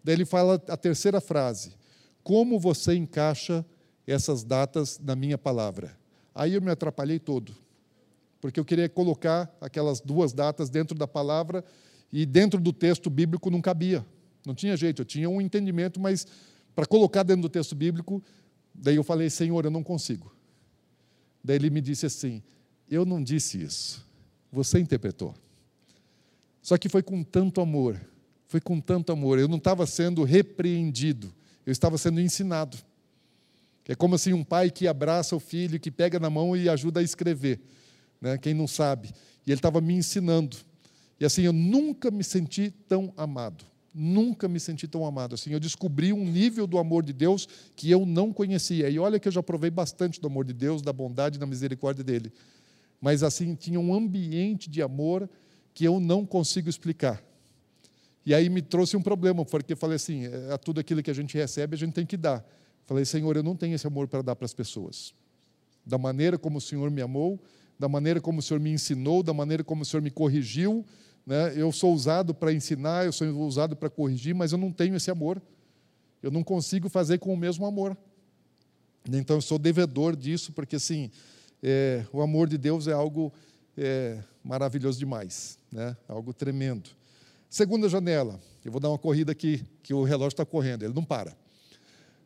Daí ele fala a terceira frase: Como você encaixa essas datas na minha palavra? Aí eu me atrapalhei todo, porque eu queria colocar aquelas duas datas dentro da palavra e dentro do texto bíblico não cabia. Não tinha jeito, eu tinha um entendimento, mas para colocar dentro do texto bíblico, daí eu falei, Senhor, eu não consigo. Daí ele me disse assim: Eu não disse isso, você interpretou. Só que foi com tanto amor, foi com tanto amor. Eu não estava sendo repreendido, eu estava sendo ensinado. É como assim um pai que abraça o filho, que pega na mão e ajuda a escrever, né? quem não sabe. E ele estava me ensinando. E assim, eu nunca me senti tão amado. Nunca me senti tão amado assim. Eu descobri um nível do amor de Deus que eu não conhecia. E olha que eu já provei bastante do amor de Deus, da bondade da misericórdia dele. Mas assim, tinha um ambiente de amor que eu não consigo explicar. E aí me trouxe um problema, porque falei assim: é, tudo aquilo que a gente recebe, a gente tem que dar. Falei, Senhor, eu não tenho esse amor para dar para as pessoas. Da maneira como o Senhor me amou, da maneira como o Senhor me ensinou, da maneira como o Senhor me corrigiu, né? Eu sou usado para ensinar, eu sou usado para corrigir, mas eu não tenho esse amor. Eu não consigo fazer com o mesmo amor. Então eu sou devedor disso, porque assim, é, o amor de Deus é algo é, maravilhoso demais, né? algo tremendo. Segunda janela, eu vou dar uma corrida aqui, que o relógio está correndo, ele não para.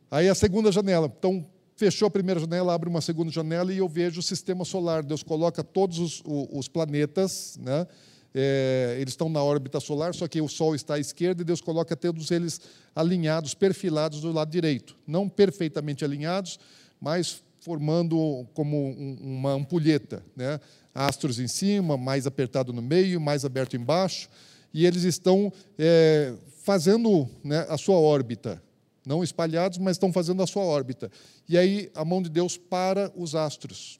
Aí a segunda janela, então fechou a primeira janela, abre uma segunda janela e eu vejo o sistema solar. Deus coloca todos os, os planetas, né? É, eles estão na órbita solar, só que o Sol está à esquerda e Deus coloca todos eles alinhados, perfilados do lado direito. Não perfeitamente alinhados, mas formando como uma ampulheta. Né? Astros em cima, mais apertado no meio, mais aberto embaixo. E eles estão é, fazendo né, a sua órbita. Não espalhados, mas estão fazendo a sua órbita. E aí a mão de Deus para os astros.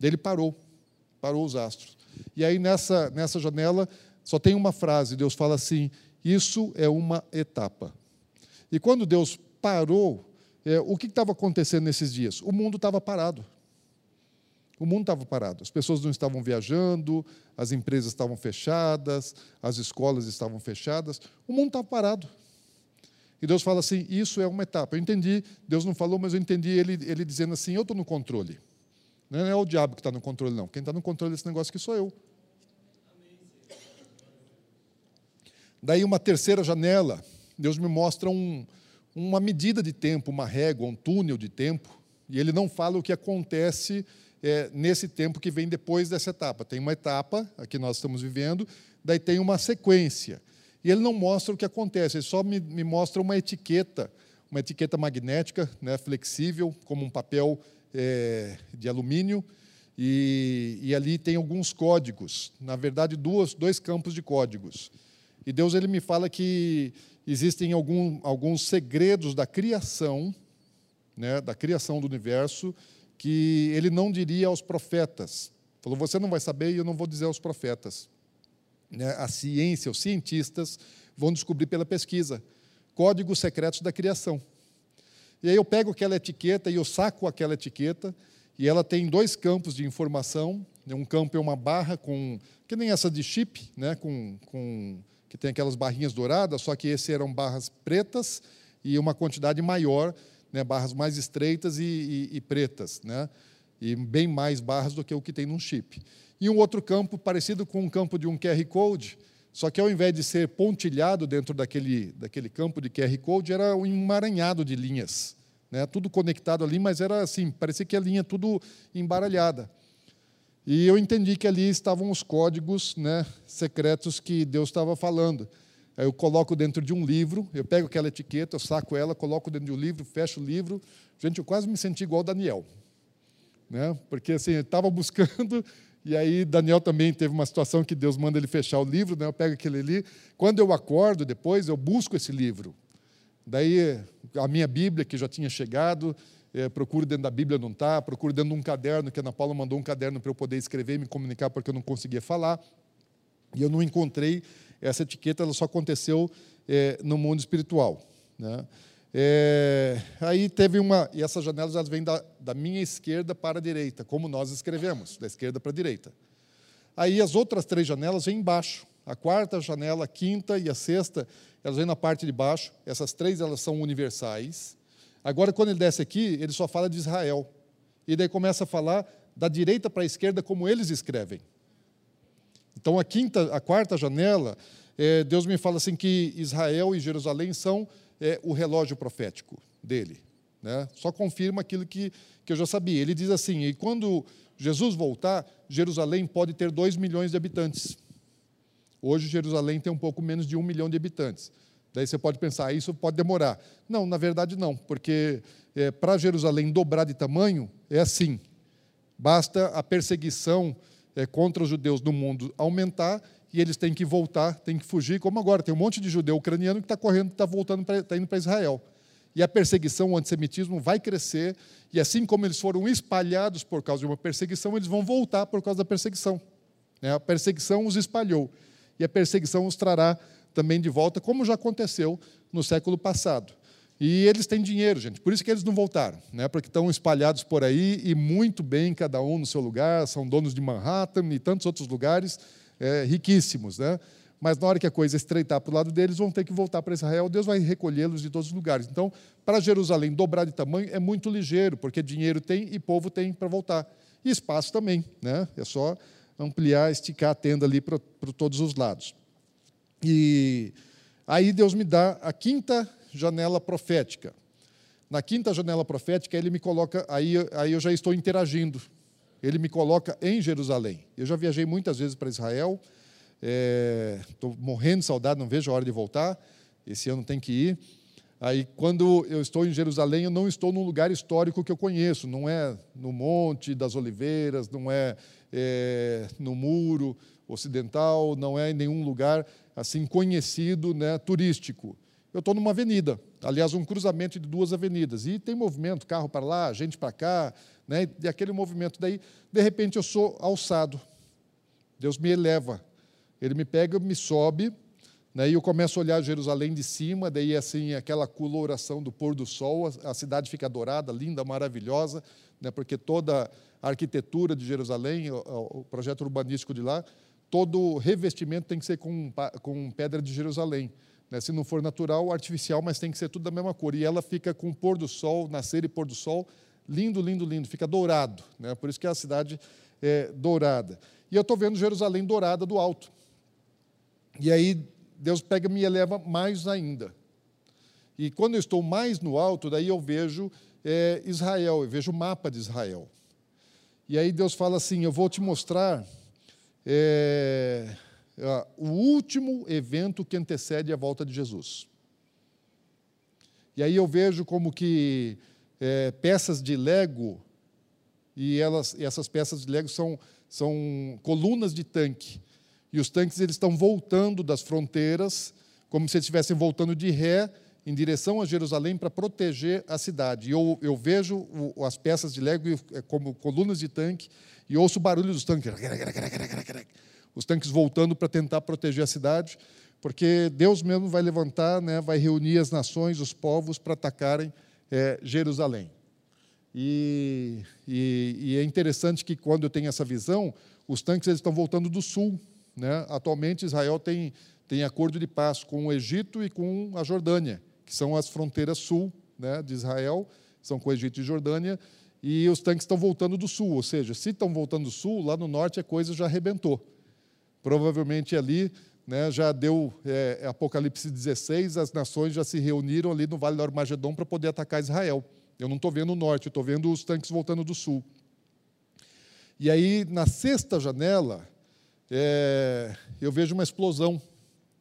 Ele parou, parou os astros. E aí nessa, nessa janela só tem uma frase, Deus fala assim: isso é uma etapa. E quando Deus parou, é, o que estava acontecendo nesses dias? O mundo estava parado. O mundo estava parado. As pessoas não estavam viajando, as empresas estavam fechadas, as escolas estavam fechadas. O mundo estava parado. E Deus fala assim: isso é uma etapa. Eu entendi, Deus não falou, mas eu entendi ele, ele dizendo assim: eu estou no controle. Não é o diabo que está no controle, não. Quem está no controle desse negócio aqui sou eu. Daí, uma terceira janela, Deus me mostra um, uma medida de tempo, uma régua, um túnel de tempo, e ele não fala o que acontece é, nesse tempo que vem depois dessa etapa. Tem uma etapa, a que nós estamos vivendo, daí tem uma sequência. E ele não mostra o que acontece, ele só me, me mostra uma etiqueta, uma etiqueta magnética, né, flexível, como um papel é, de alumínio, e, e, ali tem alguns códigos, na verdade, duas, dois campos de códigos. E Deus ele me fala que existem algum, alguns segredos da criação, né, da criação do universo, que ele não diria aos profetas. Falou: Você não vai saber e eu não vou dizer aos profetas. Né, a ciência, os cientistas vão descobrir pela pesquisa códigos secretos da criação. E aí eu pego aquela etiqueta e eu saco aquela etiqueta e ela tem dois campos de informação. Né, um campo é uma barra com que nem essa de chip, né, com, com que tem aquelas barrinhas douradas, só que esse eram barras pretas e uma quantidade maior, né, barras mais estreitas e, e, e pretas, né, e bem mais barras do que o que tem num chip. E um outro campo parecido com o campo de um QR Code, só que ao invés de ser pontilhado dentro daquele, daquele campo de QR Code, era um emaranhado de linhas. Né? Tudo conectado ali, mas era assim, parecia que a linha tudo embaralhada. E eu entendi que ali estavam os códigos né, secretos que Deus estava falando. Aí eu coloco dentro de um livro, eu pego aquela etiqueta, eu saco ela, coloco dentro de um livro, fecho o livro. Gente, eu quase me senti igual Daniel. Né? Porque assim, eu estava buscando, e aí Daniel também teve uma situação que Deus manda ele fechar o livro, né? eu pego aquele ali. Quando eu acordo depois, eu busco esse livro. Daí a minha Bíblia, que já tinha chegado, é, procuro dentro da Bíblia, não está, procuro dentro de um caderno, que a Ana Paula mandou um caderno para eu poder escrever e me comunicar, porque eu não conseguia falar. E eu não encontrei essa etiqueta, ela só aconteceu é, no mundo espiritual. Né? É, aí teve uma. E essas janelas elas vêm da, da minha esquerda para a direita, como nós escrevemos, da esquerda para a direita. Aí as outras três janelas vêm embaixo. A quarta janela, a quinta e a sexta, elas vêm na parte de baixo. Essas três elas são universais. Agora, quando ele desce aqui, ele só fala de Israel. E daí começa a falar da direita para a esquerda, como eles escrevem. Então, a quinta, a quarta janela, é, Deus me fala assim que Israel e Jerusalém são é, o relógio profético dele. Né? Só confirma aquilo que, que eu já sabia. Ele diz assim: e quando Jesus voltar, Jerusalém pode ter dois milhões de habitantes. Hoje, Jerusalém tem um pouco menos de um milhão de habitantes. Daí você pode pensar, ah, isso pode demorar. Não, na verdade não, porque é, para Jerusalém dobrar de tamanho é assim. Basta a perseguição é, contra os judeus no mundo aumentar e eles têm que voltar, têm que fugir, como agora tem um monte de judeu ucraniano que está correndo, está voltando, está indo para Israel. E a perseguição, o antissemitismo vai crescer, e assim como eles foram espalhados por causa de uma perseguição, eles vão voltar por causa da perseguição. Né? A perseguição os espalhou, e a perseguição os trará também de volta, como já aconteceu no século passado. E eles têm dinheiro, gente, por isso que eles não voltaram, né? porque estão espalhados por aí e muito bem, cada um no seu lugar, são donos de Manhattan e tantos outros lugares é, riquíssimos. Né? Mas na hora que a coisa estreitar para o lado deles, vão ter que voltar para Israel, Deus vai recolhê-los de todos os lugares. Então, para Jerusalém dobrar de tamanho é muito ligeiro, porque dinheiro tem e povo tem para voltar. E espaço também, né? é só ampliar, esticar a tenda ali para, todos os lados. E aí Deus me dá a quinta janela profética. Na quinta janela profética, ele me coloca, aí, aí eu já estou interagindo. Ele me coloca em Jerusalém. Eu já viajei muitas vezes para Israel, estou é, morrendo de saudade, não vejo a hora de voltar. Esse ano tem que ir. Aí, quando eu estou em Jerusalém, eu não estou num lugar histórico que eu conheço, não é no Monte das Oliveiras, não é, é no Muro Ocidental, não é em nenhum lugar assim conhecido, né, turístico. Eu estou numa avenida, aliás, um cruzamento de duas avenidas, e tem movimento, carro para lá, gente para cá, né, e aquele movimento. Daí, de repente, eu sou alçado. Deus me eleva. Ele me pega, me sobe, né, e eu começo a olhar Jerusalém de cima, daí assim, aquela coloração do pôr do sol, a, cidade fica dourada, linda, maravilhosa, né, porque toda a arquitetura de Jerusalém, o, o projeto urbanístico de lá, todo revestimento tem que ser com, com pedra de Jerusalém. Né? Se não for natural, artificial, mas tem que ser tudo da mesma cor. E ela fica com pôr do sol, nascer e pôr do sol, lindo, lindo, lindo, fica dourado. Né? Por isso que é a cidade é dourada. E eu estou vendo Jerusalém dourada do alto. E aí Deus pega me eleva mais ainda. E quando eu estou mais no alto, daí eu vejo é, Israel, eu vejo o mapa de Israel. E aí Deus fala assim: Eu vou te mostrar é, o último evento que antecede a volta de Jesus. E aí eu vejo como que é, peças de Lego, e, elas, e essas peças de Lego são, são colunas de tanque. E os tanques eles estão voltando das fronteiras, como se estivessem voltando de ré em direção a Jerusalém para proteger a cidade. E eu, eu vejo o, as peças de Lego é, como colunas de tanque e ouço o barulho dos tanques. Os tanques voltando para tentar proteger a cidade, porque Deus mesmo vai levantar, né, vai reunir as nações, os povos para atacarem é, Jerusalém. E, e, e, é interessante que quando eu tenho essa visão, os tanques eles estão voltando do sul. Né? Atualmente Israel tem, tem acordo de paz com o Egito e com a Jordânia que são as fronteiras sul né, de Israel, são com o Egito e Jordânia, e os tanques estão voltando do sul, ou seja, se estão voltando do sul, lá no norte a coisa já arrebentou. Provavelmente ali né, já deu é, Apocalipse 16, as nações já se reuniram ali no Vale do Armagedon para poder atacar Israel. Eu não estou vendo o norte, estou vendo os tanques voltando do sul. E aí, na sexta janela, é, eu vejo uma explosão,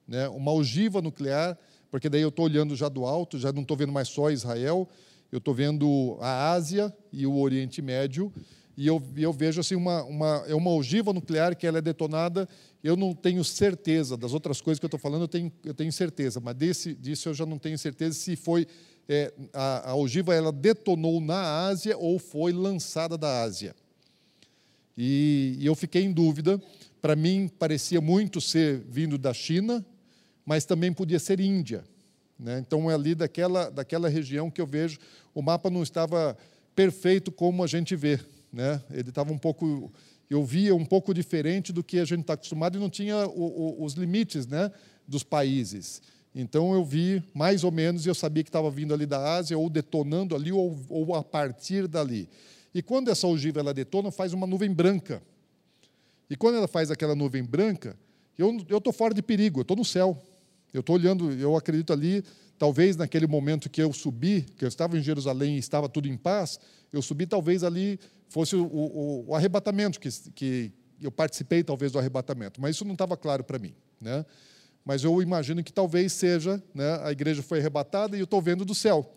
né, uma ogiva nuclear porque daí eu estou olhando já do alto, já não estou vendo mais só Israel, eu estou vendo a Ásia e o Oriente Médio, e eu, eu vejo assim uma, uma, é uma ogiva nuclear que ela é detonada, eu não tenho certeza, das outras coisas que eu estou falando eu tenho, eu tenho certeza, mas desse, disso eu já não tenho certeza se foi, é, a, a ogiva ela detonou na Ásia ou foi lançada da Ásia. E, e eu fiquei em dúvida, para mim parecia muito ser vindo da China, mas também podia ser Índia. Né? Então, é ali daquela, daquela região que eu vejo, o mapa não estava perfeito como a gente vê. Né? Ele estava um pouco, eu via um pouco diferente do que a gente está acostumado e não tinha o, o, os limites né, dos países. Então, eu vi mais ou menos e eu sabia que estava vindo ali da Ásia, ou detonando ali, ou, ou a partir dali. E quando essa ogiva ela detona, faz uma nuvem branca. E quando ela faz aquela nuvem branca, eu estou fora de perigo, eu estou no céu. Eu estou olhando, eu acredito ali, talvez naquele momento que eu subi, que eu estava em Jerusalém e estava tudo em paz, eu subi, talvez ali fosse o, o, o arrebatamento, que, que eu participei talvez do arrebatamento, mas isso não estava claro para mim. Né? Mas eu imagino que talvez seja, né, a igreja foi arrebatada e eu estou vendo do céu.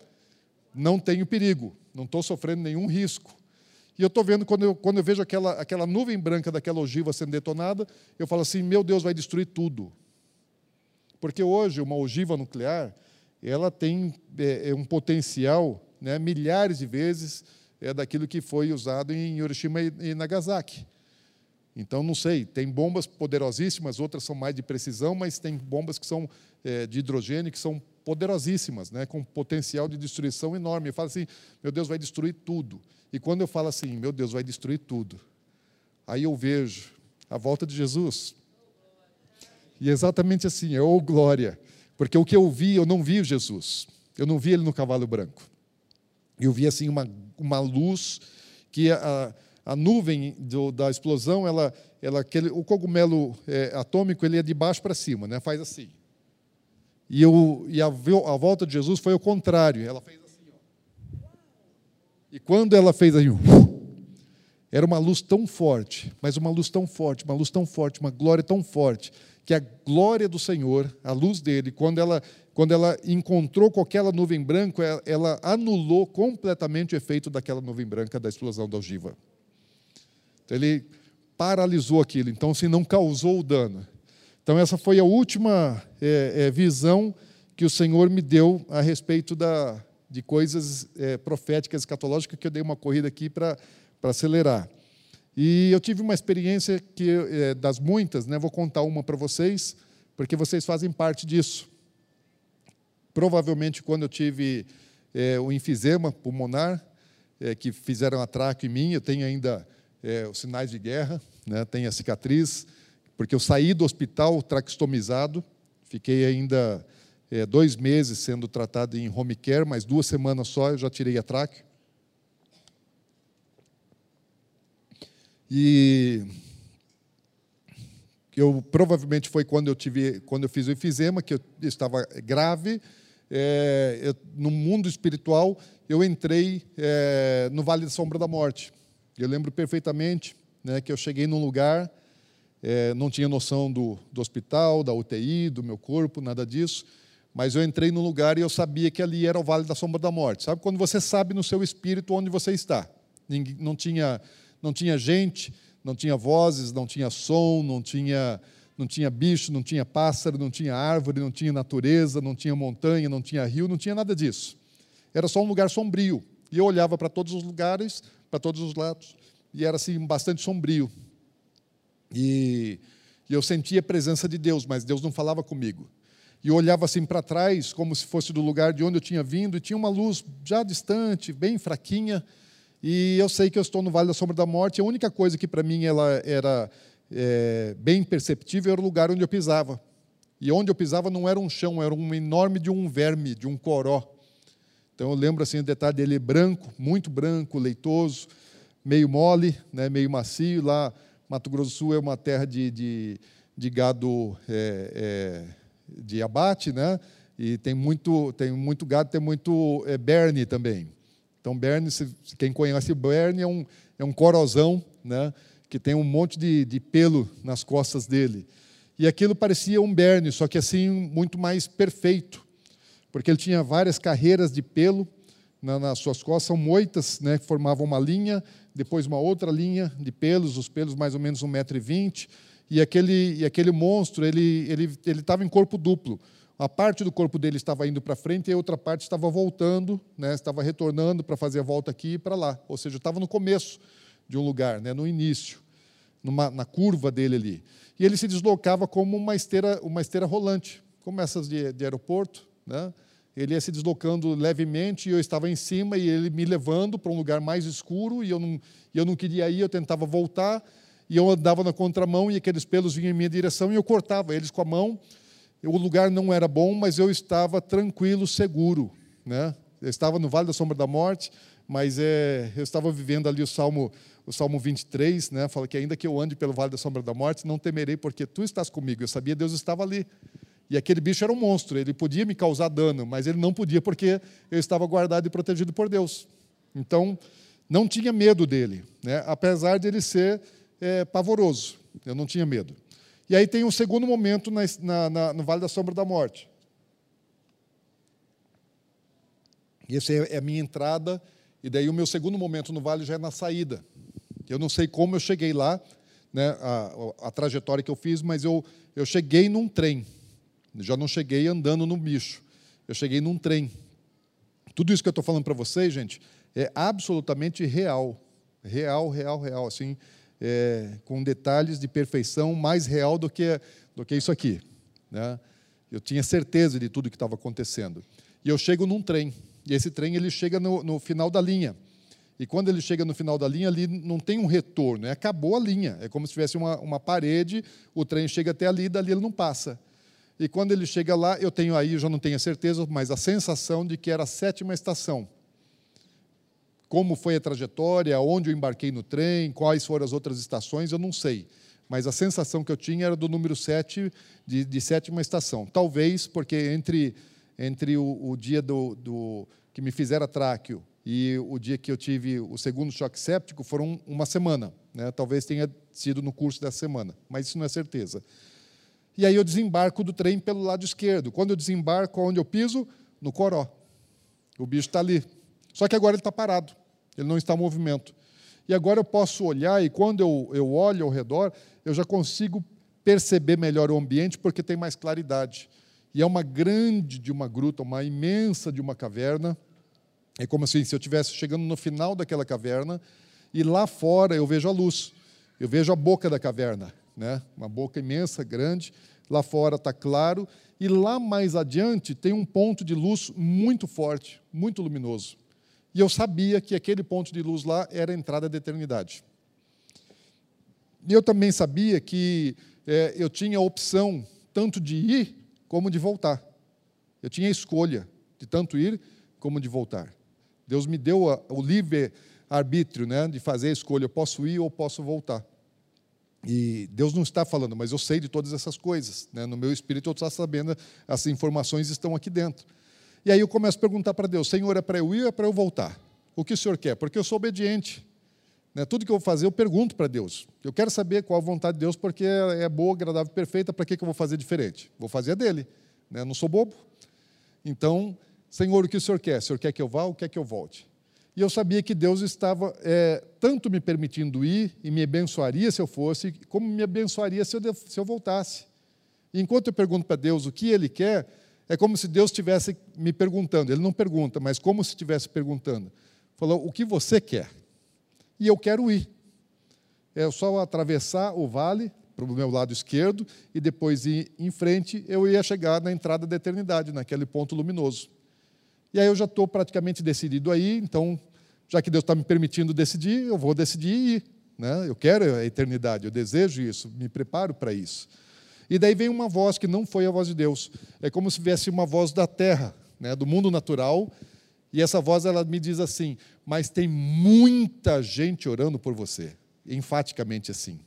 Não tenho perigo, não estou sofrendo nenhum risco. E eu estou vendo, quando eu, quando eu vejo aquela, aquela nuvem branca daquela ogiva sendo detonada, eu falo assim: meu Deus, vai destruir tudo. Porque hoje uma ogiva nuclear ela tem é, é, um potencial né, milhares de vezes é, daquilo que foi usado em Hiroshima e, Nagasaki. Então, não sei, tem bombas poderosíssimas, outras são mais de precisão, mas tem bombas que são é, de hidrogênio que são poderosíssimas, né, com potencial de destruição enorme. Eu falo assim, meu Deus, vai destruir tudo. E quando eu falo assim, meu Deus, vai destruir tudo, aí eu vejo a volta de Jesus. E exatamente assim, é oh glória. Porque o que eu vi, eu não vi Jesus. Eu não vi ele no cavalo branco. Eu vi assim uma, uma luz que a, a nuvem do, da explosão, ela, ela, aquele, o cogumelo é, atômico, ele é de baixo para cima, né? faz assim. E, eu, e a, a, volta de Jesus foi o contrário. Ela fez assim. Ó. E quando ela fez assim, era uma luz tão forte, mas uma luz tão forte, uma luz tão forte, uma glória tão forte, que a glória do Senhor, a luz dele, quando ela, quando ela encontrou com aquela nuvem branca, ela, ela anulou completamente o efeito daquela nuvem branca da explosão da ogiva. Então, ele paralisou aquilo, então, se não causou o dano. Então, essa foi a última é, é, visão que o Senhor me deu a respeito da, de coisas é, proféticas escatológicas, que eu dei uma corrida aqui para acelerar. E eu tive uma experiência que, é, das muitas, né, vou contar uma para vocês, porque vocês fazem parte disso. Provavelmente, quando eu tive é, o enfisema pulmonar, é, que fizeram atraco em mim, eu tenho ainda os sinais de guerra, né, tenho a cicatriz, porque eu saí do hospital traqueostomizado, fiquei ainda dois meses sendo tratado em home care, mas duas semanas só eu já tirei a tráqueo. E eu provavelmente foi quando eu tive, quando eu fiz o efizema, que eu estava grave. É, eu, no mundo espiritual, eu entrei é, no Vale da Sombra da Morte. Eu lembro perfeitamente né, que eu cheguei num lugar, é, não tinha noção do, do hospital, da UTI, do meu corpo, nada disso, mas eu entrei num lugar e eu sabia que ali era o Vale da Sombra da Morte. Sabe quando você sabe no seu espírito onde você está? Não tinha, não tinha gente, não tinha vozes, não tinha som, não tinha, não tinha bicho, não tinha pássaro, não tinha árvore, não tinha natureza, não tinha montanha, não tinha rio, não tinha nada disso. Era só um lugar sombrio. E eu olhava para todos os lugares, para todos os lados, e era assim bastante sombrio. E, e eu sentia a presença de Deus, mas Deus não falava comigo. E olhava assim para trás, como se fosse do lugar de onde eu tinha vindo, e tinha uma luz já distante, bem fraquinha, e eu sei que eu estou no Vale da Sombra da Morte. A única coisa que para mim ela era é, bem perceptível era o lugar onde eu pisava. E onde eu pisava não era um chão, era um enorme de um verme, de um coró. Então eu lembro assim o detalhe dele branco, muito branco, leitoso, meio mole, né, meio macio. Lá, Mato Grosso do Sul é uma terra de, de, de gado é, é, de abate, né? E tem muito, tem muito gado, tem muito é, berne também. Então, Berne, quem conhece Berne, é um, é um corozão, né, que tem um monte de, de pelo nas costas dele. E aquilo parecia um berne, só que assim, muito mais perfeito, porque ele tinha várias carreiras de pelo na, nas suas costas, são moitas né, que formavam uma linha, depois uma outra linha de pelos, os pelos mais ou menos 1,20m, e aquele, e aquele monstro, ele estava ele, ele em corpo duplo. A parte do corpo dele estava indo para frente e a outra parte estava voltando, né, estava retornando para fazer a volta aqui e para lá. Ou seja, estava no começo de um lugar, né, no início, numa, na curva dele ali. E ele se deslocava como uma esteira, uma esteira rolante, como essas de, de aeroporto. Né? Ele ia se deslocando levemente e eu estava em cima e ele me levando para um lugar mais escuro e eu não, eu não queria ir, eu tentava voltar e eu andava na contramão e aqueles pelos vinham em minha direção e eu cortava eles com a mão o lugar não era bom, mas eu estava tranquilo, seguro. Né? Eu estava no Vale da Sombra da Morte, mas é, eu estava vivendo ali o Salmo, o Salmo 23, né? fala que ainda que eu ande pelo Vale da Sombra da Morte, não temerei, porque tu estás comigo. Eu sabia que Deus estava ali. E aquele bicho era um monstro, ele podia me causar dano, mas ele não podia porque eu estava guardado e protegido por Deus. Então, não tinha medo dele, né? apesar de ele ser é, pavoroso. Eu não tinha medo. E aí tem um segundo momento na, na, na, no Vale da Sombra da Morte. E essa é a minha entrada, e daí o meu segundo momento no vale já é na saída. Eu não sei como eu cheguei lá, né, a, a trajetória que eu fiz, mas eu, eu cheguei num trem. Já não cheguei andando no bicho. Eu cheguei num trem. Tudo isso que eu estou falando para vocês, gente, é absolutamente real. Real, real, real. Assim, é, com detalhes de perfeição mais real do que, do que isso aqui. Né? Eu tinha certeza de tudo que estava acontecendo. E eu chego num trem, e esse trem ele chega no, no final da linha. E quando ele chega no final da linha, ali não tem um retorno, é, acabou a linha. É como se tivesse uma, uma parede, o trem chega até ali, dali ele não passa. E quando ele chega lá, eu tenho aí, eu já não tenho certeza, mas a sensação de que era a sétima estação como foi a trajetória, onde eu embarquei no trem, quais foram as outras estações, eu não sei. Mas a sensação que eu tinha era do número 7, de, de sétima estação. Talvez porque entre, entre o, o dia do, do, que me fizeram tráqueo e o dia que eu tive o segundo choque séptico foram uma semana. Né? Talvez tenha sido no curso dessa semana, mas isso não é certeza. E aí eu desembarco do trem pelo lado esquerdo. Quando eu desembarco, onde eu piso? No coró. O bicho está ali, só que agora ele está parado, ele não está em movimento. E agora eu posso olhar, e quando eu, eu olho ao redor, eu já consigo perceber melhor o ambiente, porque tem mais claridade. E é uma grande de uma gruta, uma imensa de uma caverna. É como assim, se eu estivesse chegando no final daquela caverna, e lá fora eu vejo a luz, eu vejo a boca da caverna, né? uma boca imensa, grande. Lá fora está claro, e lá mais adiante tem um ponto de luz muito forte, muito luminoso. E eu sabia que aquele ponto de luz lá era a entrada da eternidade. E eu também sabia que é, eu tinha a opção tanto de ir como de voltar. Eu tinha a escolha de tanto ir como de voltar. Deus me deu a, o livre arbítrio, né, de fazer a escolha. Eu posso ir ou posso voltar. E Deus não está falando, mas eu sei de todas essas coisas. Né? No meu espírito eu estou sabendo, as informações estão aqui dentro. E aí eu começo a perguntar para Deus: Senhor, é para eu ir ou é para eu voltar? O que o Senhor quer? Porque eu sou obediente. Né? Tudo que eu vou fazer, eu pergunto para Deus. Eu quero saber qual a vontade de Deus, porque é boa, agradável, perfeita. Para que, que eu vou fazer diferente? Vou fazer a dele. Né? Não sou bobo. Então, Senhor, o que o Senhor quer? O Senhor quer que eu vá ou quer que eu volte? E eu sabia que Deus estava é, tanto me permitindo ir e me abençoaria se eu fosse, como me abençoaria se eu, se eu voltasse. E enquanto eu pergunto para Deus o que Ele quer, é como se Deus estivesse me perguntando. Ele não pergunta, mas como se estivesse perguntando. Falou: O que você quer? E eu quero ir. É só atravessar o vale para o meu lado esquerdo e depois ir em frente, eu ia chegar na entrada da eternidade, naquele ponto luminoso. E aí eu já estou praticamente decidido aí, então, já que Deus está me permitindo decidir, eu vou decidir ir. Né? Eu quero a eternidade, eu desejo isso, me preparo para isso. E daí vem uma voz que não foi a voz de Deus. É como se viesse uma voz da terra, né? do mundo natural, e essa voz ela me diz assim: Mas tem muita gente orando por você. Enfaticamente assim.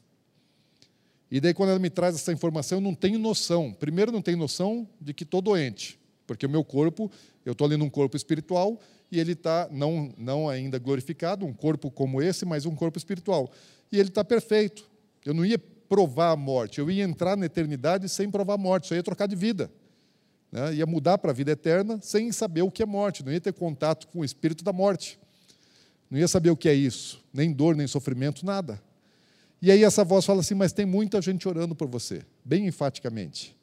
E daí, quando ela me traz essa informação, eu não tenho noção. Primeiro, não tenho noção de que estou doente, porque o meu corpo eu estou ali num corpo espiritual e ele está, não, não ainda glorificado, um corpo como esse, mas um corpo espiritual. E ele está perfeito. Eu não ia provar a morte, eu ia entrar na eternidade sem provar a morte, só ia trocar de vida. Né? Ia mudar para a vida eterna sem saber o que é morte, não ia ter contato com o espírito da morte. Não ia saber o que é isso, nem dor, nem sofrimento, nada. E aí essa voz fala assim: Mas tem muita gente orando por você, bem enfaticamente.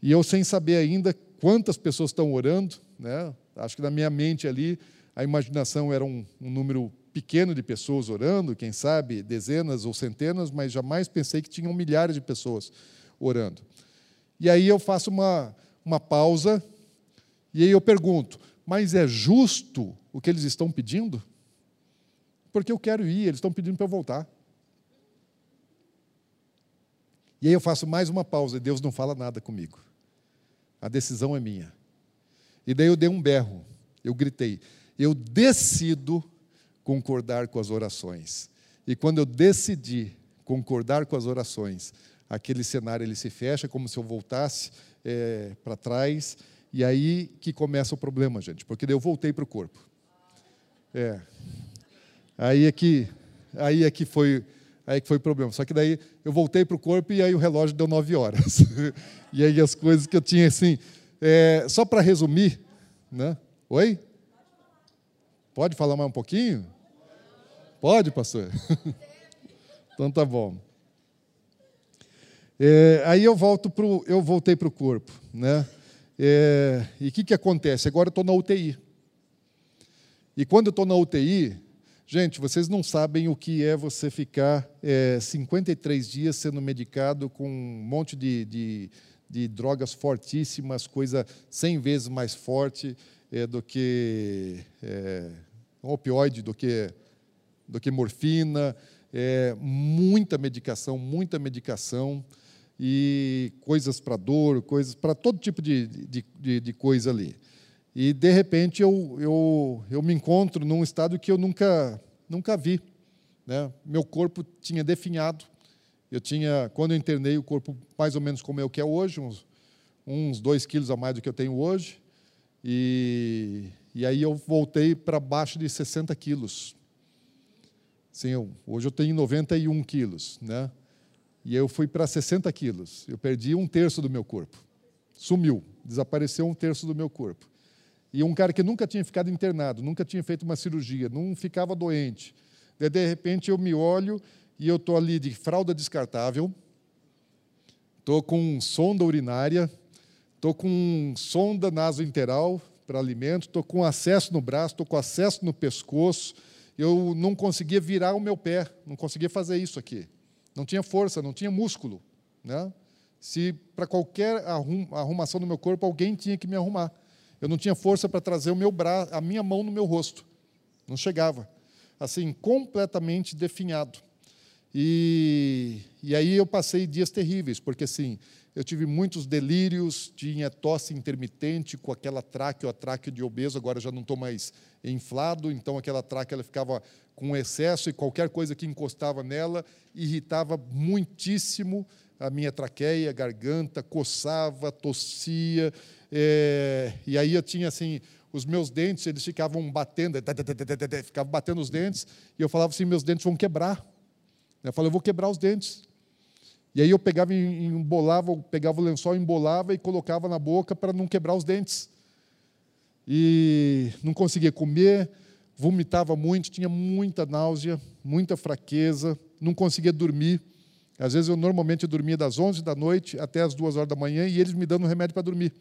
E eu, sem saber ainda quantas pessoas estão orando, né? acho que na minha mente ali, a imaginação era um, um número pequeno de pessoas orando, quem sabe dezenas ou centenas, mas jamais pensei que tinham milhares de pessoas orando. E aí eu faço uma, uma pausa e aí eu pergunto: mas é justo o que eles estão pedindo? Porque eu quero ir, eles estão pedindo para eu voltar. E aí eu faço mais uma pausa e Deus não fala nada comigo. A decisão é minha. E daí eu dei um berro, eu gritei: eu decido concordar com as orações. E quando eu decidi concordar com as orações, aquele cenário ele se fecha como se eu voltasse é, para trás. E aí que começa o problema, gente, porque eu voltei para o corpo. É. Aí é que, aí é que foi Aí que foi o problema. Só que daí eu voltei para o corpo e aí o relógio deu nove horas. e aí as coisas que eu tinha assim. É, só para resumir, né? Oi? Pode falar mais um pouquinho? Pode, pastor? então tá bom. É, aí eu volto pro, eu voltei para o corpo, né? É, e o que, que acontece? Agora eu estou na UTI. E quando eu estou na UTI, Gente, vocês não sabem o que é você ficar é, 53 dias sendo medicado com um monte de, de, de drogas fortíssimas, coisa 100 vezes mais forte é, do que é, um opioide, do que, do que morfina, é, muita medicação, muita medicação e coisas para dor, coisas para todo tipo de, de, de, de coisa ali. E, de repente, eu, eu, eu me encontro num estado que eu nunca, nunca vi. Né? Meu corpo tinha definhado. Eu tinha, quando eu internei, o corpo mais ou menos como é o que é hoje, uns, uns dois quilos a mais do que eu tenho hoje. E, e aí eu voltei para baixo de 60 quilos. Sim, eu, hoje eu tenho 91 quilos. Né? E eu fui para 60 quilos. Eu perdi um terço do meu corpo. Sumiu, desapareceu um terço do meu corpo. E um cara que nunca tinha ficado internado, nunca tinha feito uma cirurgia, não ficava doente. De, de repente eu me olho e eu estou ali de fralda descartável, estou com sonda urinária, estou com sonda nasointeral para alimento, estou com acesso no braço, estou com acesso no pescoço. Eu não conseguia virar o meu pé, não conseguia fazer isso aqui. Não tinha força, não tinha músculo. Né? Se para qualquer arrumação do meu corpo alguém tinha que me arrumar. Eu não tinha força para trazer o meu braço, a minha mão no meu rosto. Não chegava. Assim, completamente definhado. E, e aí eu passei dias terríveis, porque assim, eu tive muitos delírios, tinha tosse intermitente com aquela tráqueo, a tráqueo de obeso, agora já não estou mais inflado, então aquela tráqueo ela ficava com excesso e qualquer coisa que encostava nela irritava muitíssimo a minha traqueia, garganta, coçava, tossia, é, e aí eu tinha assim, os meus dentes, eles ficavam batendo, ficavam batendo os dentes, e eu falava assim, meus dentes vão quebrar. Eu falei, eu vou quebrar os dentes. E aí eu pegava e embolava, pegava o lençol, embolava e colocava na boca para não quebrar os dentes. E não conseguia comer, vomitava muito, tinha muita náusea, muita fraqueza, não conseguia dormir. Às vezes eu normalmente dormia das 11 da noite até as 2 horas da manhã e eles me dando remédio para dormir.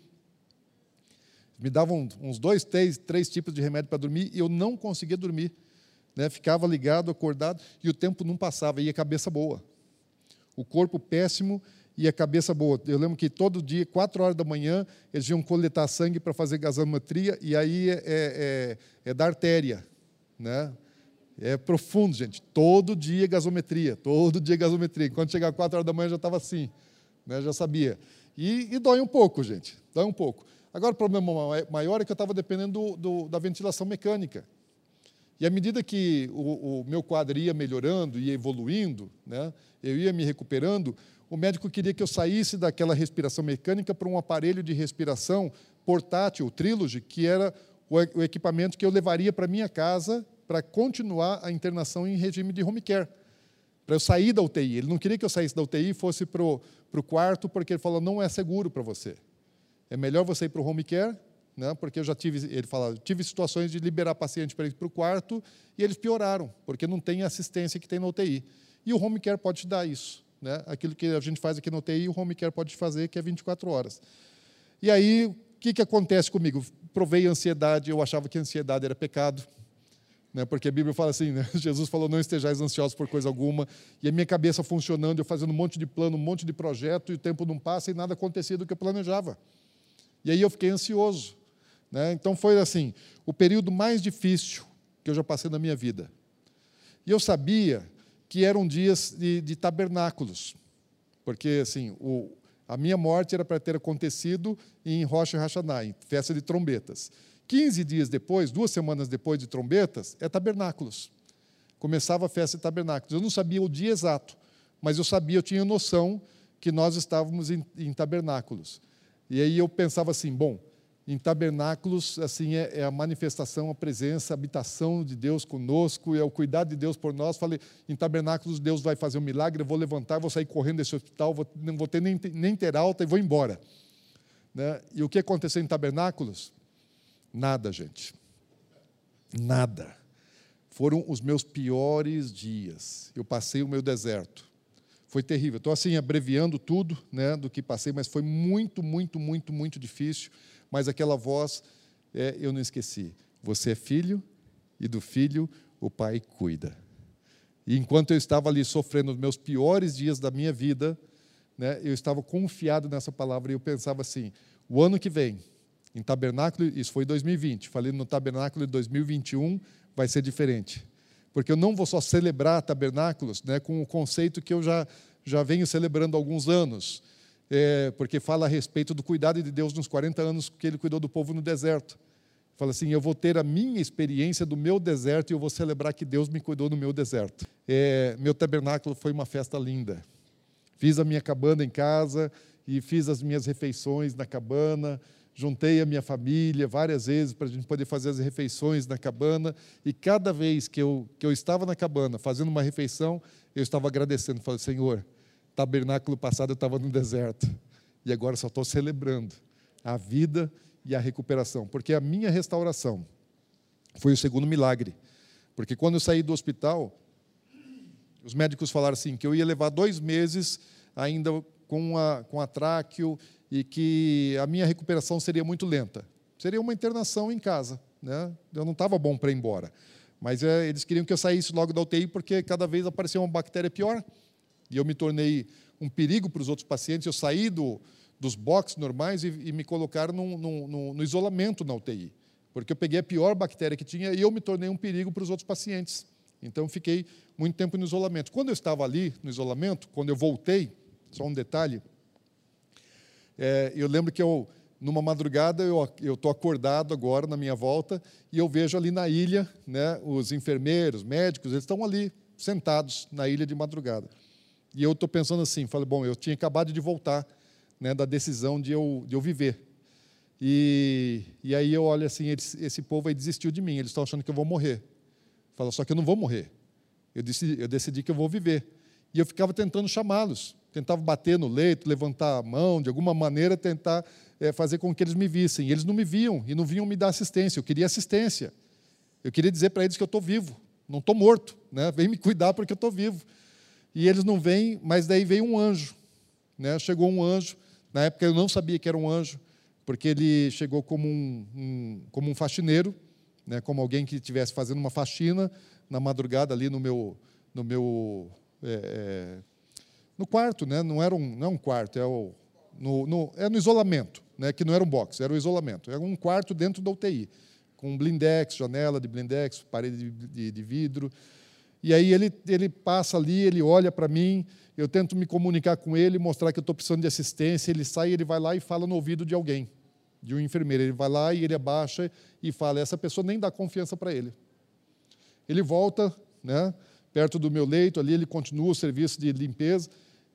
Me davam uns dois, três, três tipos de remédio para dormir e eu não conseguia dormir. Né? Ficava ligado, acordado, e o tempo não passava, e a cabeça boa. O corpo péssimo e a cabeça boa. Eu lembro que todo dia, quatro horas da manhã, eles iam coletar sangue para fazer gasometria, e aí é, é, é, é da artéria. Né? É profundo, gente. Todo dia gasometria, todo dia gasometria. Quando chegava quatro horas da manhã, já estava assim, né? já sabia. E, e, dói um pouco, gente, dói um pouco. Agora, o problema maior é que eu estava dependendo do, do, da ventilação mecânica. E à medida que o, o meu quadro ia melhorando, ia evoluindo, né, eu ia me recuperando, o médico queria que eu saísse daquela respiração mecânica para um aparelho de respiração portátil, o Trilogy, que era o, o equipamento que eu levaria para minha casa para continuar a internação em regime de home care, para eu sair da UTI. Ele não queria que eu saísse da UTI e fosse para o quarto, porque ele falou, não é seguro para você. É melhor você ir para o home care né? porque eu já tive, ele fala, tive situações de liberar paciente para ir para o quarto e eles pioraram, porque não tem assistência que tem na UTI. E o home care pode te dar isso. Né? Aquilo que a gente faz aqui na UTI, o home care pode te fazer, que é 24 horas. E aí, o que, que acontece comigo? Provei ansiedade, eu achava que ansiedade era pecado, né? porque a Bíblia fala assim, né? Jesus falou, não estejais ansiosos por coisa alguma, e a minha cabeça funcionando, eu fazendo um monte de plano, um monte de projeto, e o tempo não passa e nada acontecia do que eu planejava. E aí eu fiquei ansioso. Né? Então foi assim, o período mais difícil que eu já passei na minha vida. E eu sabia que eram dias de, de tabernáculos, porque assim, o, a minha morte era para ter acontecido em Rocha Hashanah, em festa de trombetas. 15 dias depois, duas semanas depois de trombetas, é tabernáculos. Começava a festa de tabernáculos. Eu não sabia o dia exato, mas eu sabia, eu tinha noção que nós estávamos em, em tabernáculos. E aí eu pensava assim, bom, em tabernáculos, assim, é, é, a manifestação, a presença, a habitação de Deus conosco, é o cuidado de Deus por nós. Falei, em tabernáculos Deus vai fazer um milagre, eu vou levantar, vou sair correndo desse hospital, vou, não vou ter nem, nem ter alta e vou embora. Né? E o que aconteceu em tabernáculos? Nada, gente. Nada. Foram os meus piores dias. Eu passei o meu deserto. Foi terrível. Estou assim abreviando tudo, né, do que passei, mas foi muito, muito, muito, muito difícil mas aquela voz, é, eu não esqueci. Você é filho e do filho o pai cuida. E enquanto eu estava ali sofrendo os meus piores dias da minha vida, né, eu estava confiado nessa palavra e eu pensava assim: o ano que vem, em tabernáculo, isso foi 2020, falei no tabernáculo de 2021 vai ser diferente. Porque eu não vou só celebrar tabernáculos né, com o conceito que eu já, já venho celebrando há alguns anos, é, porque fala a respeito do cuidado de Deus nos 40 anos que ele cuidou do povo no deserto. Fala assim: eu vou ter a minha experiência do meu deserto e eu vou celebrar que Deus me cuidou no meu deserto. É, meu tabernáculo foi uma festa linda. Fiz a minha cabana em casa e fiz as minhas refeições na cabana. Juntei a minha família várias vezes para a gente poder fazer as refeições na cabana. E cada vez que eu, que eu estava na cabana fazendo uma refeição, eu estava agradecendo. Falei, Senhor, tabernáculo passado eu estava no deserto. E agora só estou celebrando a vida e a recuperação. Porque a minha restauração foi o segundo milagre. Porque quando eu saí do hospital, os médicos falaram assim, que eu ia levar dois meses ainda com a, com a tráqueo e que a minha recuperação seria muito lenta. Seria uma internação em casa. Né? Eu não estava bom para ir embora. Mas é, eles queriam que eu saísse logo da UTI, porque cada vez aparecia uma bactéria pior e eu me tornei um perigo para os outros pacientes. Eu saí do, dos boxes normais e, e me colocaram no, no, no, isolamento na UTI, porque eu peguei a pior bactéria que tinha e eu me tornei um perigo para os outros pacientes. Então, fiquei muito tempo no isolamento. Quando eu estava ali, no isolamento, quando eu voltei, só um detalhe, é, eu lembro que eu, numa madrugada, eu estou acordado agora na minha volta e eu vejo ali na ilha né, os enfermeiros, médicos, eles estão ali sentados na ilha de madrugada. E eu estou pensando assim, falei, bom, eu tinha acabado de voltar né, da decisão de eu, de eu viver. E, e aí eu olho assim, eles, esse povo aí desistiu de mim, eles estão achando que eu vou morrer. Fala, só que eu não vou morrer. Eu decidi, eu decidi que eu vou viver. E eu ficava tentando chamá-los, tentava bater no leito, levantar a mão, de alguma maneira tentar é, fazer com que eles me vissem. E eles não me viam e não vinham me dar assistência. Eu queria assistência. Eu queria dizer para eles que eu estou vivo, não estou morto, né? Vem me cuidar porque eu estou vivo. E eles não vêm, mas daí veio um anjo, né? Chegou um anjo. Na época eu não sabia que era um anjo, porque ele chegou como um, um como um faxineiro, né? Como alguém que estivesse fazendo uma faxina na madrugada ali no meu no meu é, é, no quarto, né? Não era um não é um quarto, é o no, no, é no isolamento, né? Que não era um box, era o isolamento. Era um quarto dentro da UTI com blindex, janela de blindex, parede de, de, de vidro. E aí ele, ele passa ali, ele olha para mim, eu tento me comunicar com ele, mostrar que eu estou precisando de assistência, ele sai, ele vai lá e fala no ouvido de alguém, de um enfermeiro. Ele vai lá e ele abaixa e fala, essa pessoa nem dá confiança para ele. Ele volta, né, perto do meu leito, ali ele continua o serviço de limpeza,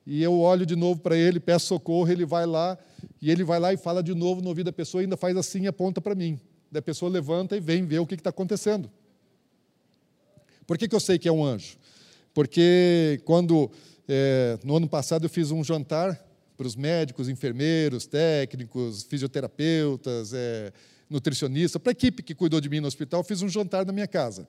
e eu olho de novo para ele, peço socorro, ele vai lá, e ele vai lá e fala de novo no ouvido da pessoa, ainda faz assim e aponta para mim. Da pessoa levanta e vem ver o que está acontecendo. Por que, que eu sei que é um anjo? Porque quando, é, no ano passado, eu fiz um jantar para os médicos, enfermeiros, técnicos, fisioterapeutas, é, nutricionistas, para a equipe que cuidou de mim no hospital, fiz um jantar na minha casa.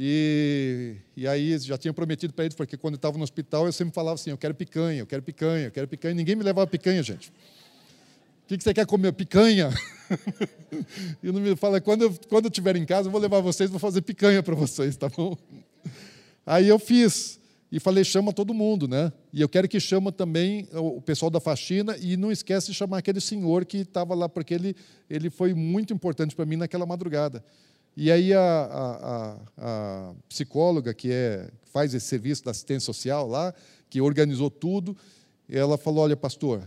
E, e aí já tinha prometido para eles, porque quando eu estava no hospital eu sempre falava assim: eu quero picanha, eu quero picanha, eu quero picanha. Ninguém me levava picanha, gente. O que, que você quer comer? Picanha? e não me fala, quando eu, quando eu estiver em casa, eu vou levar vocês, vou fazer picanha para vocês, tá bom? Aí eu fiz e falei, chama todo mundo, né? E eu quero que chama também o pessoal da faxina e não esquece de chamar aquele senhor que estava lá, porque ele, ele foi muito importante para mim naquela madrugada. E aí a, a, a, a psicóloga que é, faz esse serviço da assistência social lá, que organizou tudo, ela falou, olha, pastor,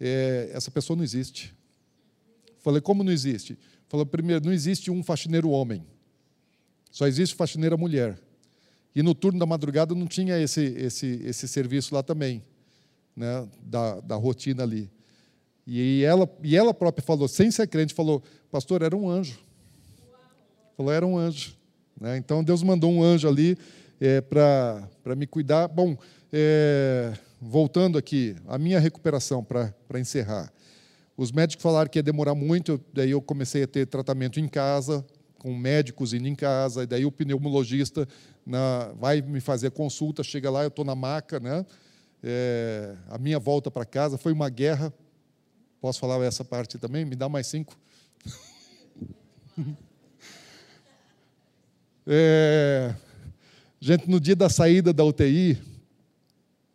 é, essa pessoa não existe. Falei, como não existe? Falou, primeiro, não existe um faxineiro homem. Só existe faxineira mulher. E no turno da madrugada não tinha esse, esse, esse serviço lá também, né, da, da rotina ali. E ela, e ela própria falou, sem ser crente, falou, pastor, era um anjo. Falou, era um anjo. Né? Então Deus mandou um anjo ali é, para me cuidar. Bom, é, voltando aqui, a minha recuperação, para encerrar. Os médicos falaram que ia demorar muito, daí eu comecei a ter tratamento em casa, com médicos indo em casa, e daí o pneumologista na, vai me fazer consulta, chega lá, eu estou na maca, né? É, a minha volta para casa foi uma guerra. Posso falar essa parte também? Me dá mais cinco. é, gente, no dia da saída da UTI,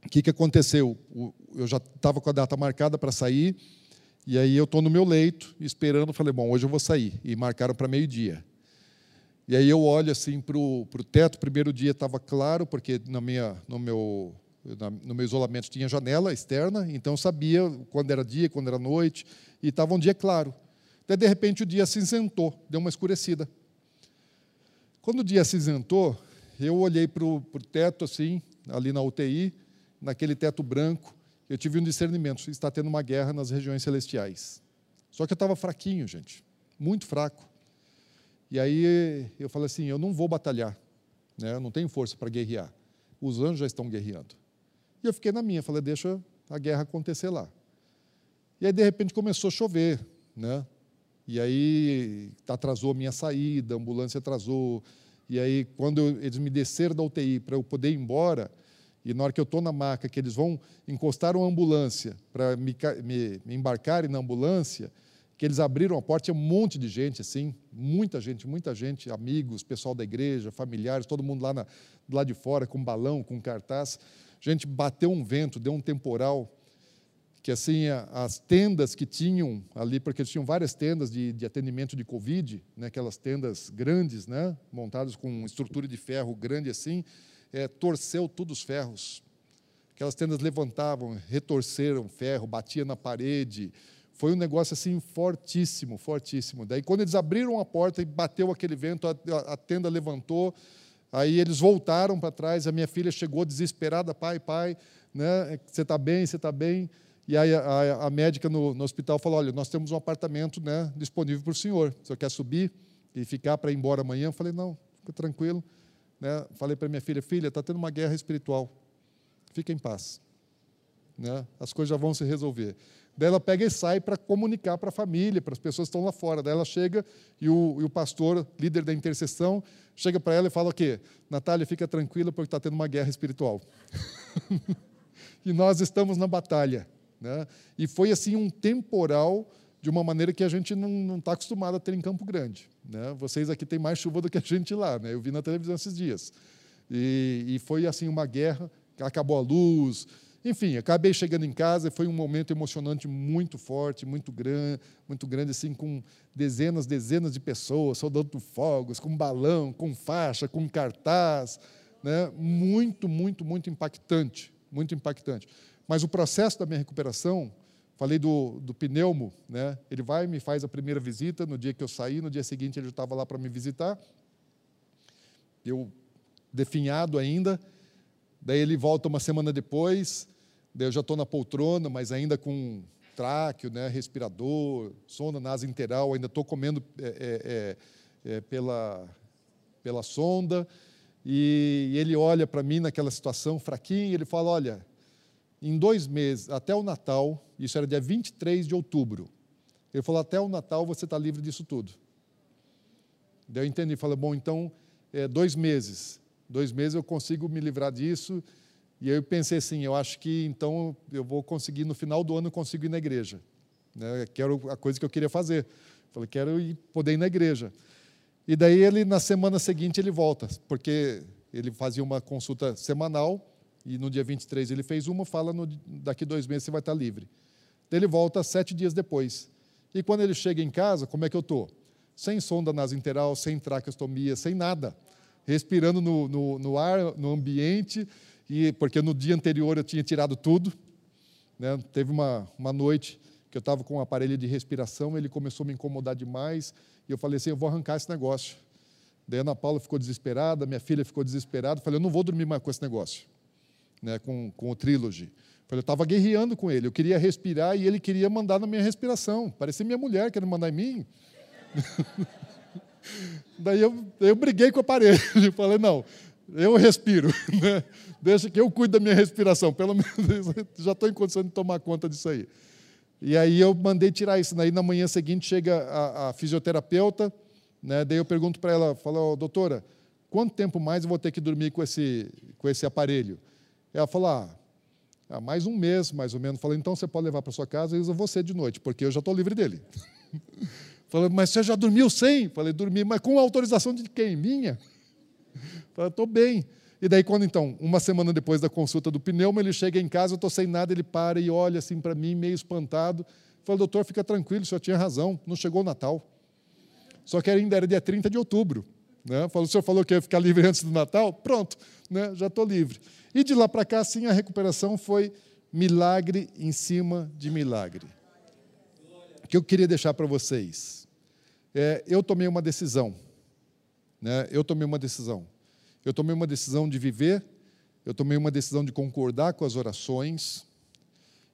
o que, que aconteceu? Eu já estava com a data marcada para sair, e aí eu estou no meu leito, esperando, falei, bom, hoje eu vou sair. E marcaram para meio-dia. E aí eu olho assim para o teto, primeiro dia estava claro, porque na minha, no, meu, no meu isolamento tinha janela externa, então eu sabia quando era dia, quando era noite, e estava um dia claro. Daí, de repente, o dia cinzentou, deu uma escurecida. Quando o dia cinzentou, eu olhei para o teto, assim, ali na UTI, naquele teto branco, eu tive um discernimento, está tendo uma guerra nas regiões celestiais. Só que eu estava fraquinho, gente, muito fraco. E aí eu falei assim, eu não vou batalhar, né? eu não tenho força para guerrear. Os anjos já estão guerreando. E eu fiquei na minha, falei, deixa a guerra acontecer lá. E aí, de repente, começou a chover, né? E aí atrasou a minha saída, a ambulância atrasou. E aí, quando eu, eles me desceram da UTI para eu poder ir embora, e na hora que eu estou na maca, que eles vão encostar uma ambulância para me, me, me embarcarem na ambulância, que eles abriram a porta, tinha um monte de gente, assim, muita gente, muita gente, amigos, pessoal da igreja, familiares, todo mundo lá na, lado de fora, com balão, com cartaz. Gente, bateu um vento, deu um temporal, que assim as tendas que tinham ali, porque eles tinham várias tendas de, de atendimento de Covid, né, aquelas tendas grandes, né, montadas com estrutura de ferro grande assim, é, torceu todos os ferros. Aquelas tendas levantavam, retorceram ferro, batia na parede. Foi um negócio assim fortíssimo, fortíssimo. Daí quando eles abriram a porta e bateu aquele vento, a, a tenda levantou. Aí eles voltaram para trás. A minha filha chegou desesperada, pai, pai, né? Você está bem? Você está bem? E aí a, a médica no, no, hospital falou: olha, nós temos um apartamento né, disponível para o senhor. O senhor quer subir e ficar para ir embora amanhã? Eu falei: não, fica tranquilo. Né? Falei para minha filha: filha, está tendo uma guerra espiritual. Fica em paz. Né? As coisas já vão se resolver. Daí ela pega e sai para comunicar para a família, para as pessoas que estão lá fora. Daí ela chega e o, e o pastor, líder da intercessão, chega para ela e fala o quê? Natália, fica tranquila porque está tendo uma guerra espiritual. e nós estamos na batalha. Né? E foi assim um temporal de uma maneira que a gente não está acostumado a ter em Campo Grande. Né? Vocês aqui têm mais chuva do que a gente lá, né? eu vi na televisão esses dias. E, e foi assim uma guerra, acabou a luz, enfim, acabei chegando em casa foi um momento emocionante muito forte, muito grande, muito grande assim com dezenas, dezenas de pessoas, soldando fogos, com balão, com faixa, com cartaz, né? Muito, muito, muito impactante, muito impactante. Mas o processo da minha recuperação, falei do, do pneumo, né? ele vai me faz a primeira visita, no dia que eu saí, no dia seguinte ele estava lá para me visitar, eu definhado ainda, daí ele volta uma semana depois, daí eu já estou na poltrona, mas ainda com tráqueo, né, respirador, sonda nasa interal, ainda estou comendo é, é, é, pela, pela sonda, e ele olha para mim naquela situação fraquinho, ele fala, olha, em dois meses, até o Natal, isso era dia 23 de outubro, ele falou: até o Natal você está livre disso tudo. Daí eu entendi, falei: bom, então, é, dois meses, dois meses eu consigo me livrar disso. E eu pensei assim: eu acho que então eu vou conseguir, no final do ano, eu consigo ir na igreja. Né? Que era a coisa que eu queria fazer. Falei: quero ir, poder ir na igreja. E daí ele, na semana seguinte, ele volta, porque ele fazia uma consulta semanal e no dia 23 ele fez uma, fala, no, daqui dois meses você vai estar livre. Ele volta sete dias depois. E quando ele chega em casa, como é que eu estou? Sem sonda nasinteral, sem traqueostomia, sem nada. Respirando no, no, no, ar, no ambiente, e porque no dia anterior eu tinha tirado tudo. Né? Teve uma, uma noite que eu estava com um aparelho de respiração, ele começou a me incomodar demais, e eu falei assim, eu vou arrancar esse negócio. Daí a Ana Paula ficou desesperada, minha filha ficou desesperada, falei, eu não vou dormir mais com esse negócio né, com, com o Trilogy. Eu estava guerreando com ele, eu queria respirar e ele queria mandar na minha respiração. Parecia minha mulher querendo mandar em mim. Daí eu, eu briguei com o aparelho falei: não, eu respiro, né? deixa que eu cuido da minha respiração, pelo menos já estou em condição de tomar conta disso aí. E aí eu mandei tirar isso. Daí na manhã seguinte chega a, a fisioterapeuta, né? daí eu pergunto para ela: falo, oh, doutora, quanto tempo mais eu vou ter que dormir com esse, com esse aparelho? Ela falou: ah, há mais um mês, mais ou menos. Falei, então você pode levar para sua casa e usa você de noite, porque eu já estou livre dele. Falei, mas você já dormiu sem? Falei, dormi, mas com autorização de quem? Minha? Falei, estou bem. E daí, quando então, uma semana depois da consulta do pneuma, ele chega em casa, eu estou sem nada, ele para e olha assim para mim, meio espantado. Falei, doutor, fica tranquilo, o senhor tinha razão, não chegou o Natal. Só que ainda era dia 30 de outubro. Né? O senhor falou que ia ficar livre antes do Natal? Pronto, né? já estou livre. E de lá para cá, sim, a recuperação foi milagre em cima de milagre. O que eu queria deixar para vocês? É, eu tomei uma decisão. Né? Eu tomei uma decisão. Eu tomei uma decisão de viver, eu tomei uma decisão de concordar com as orações.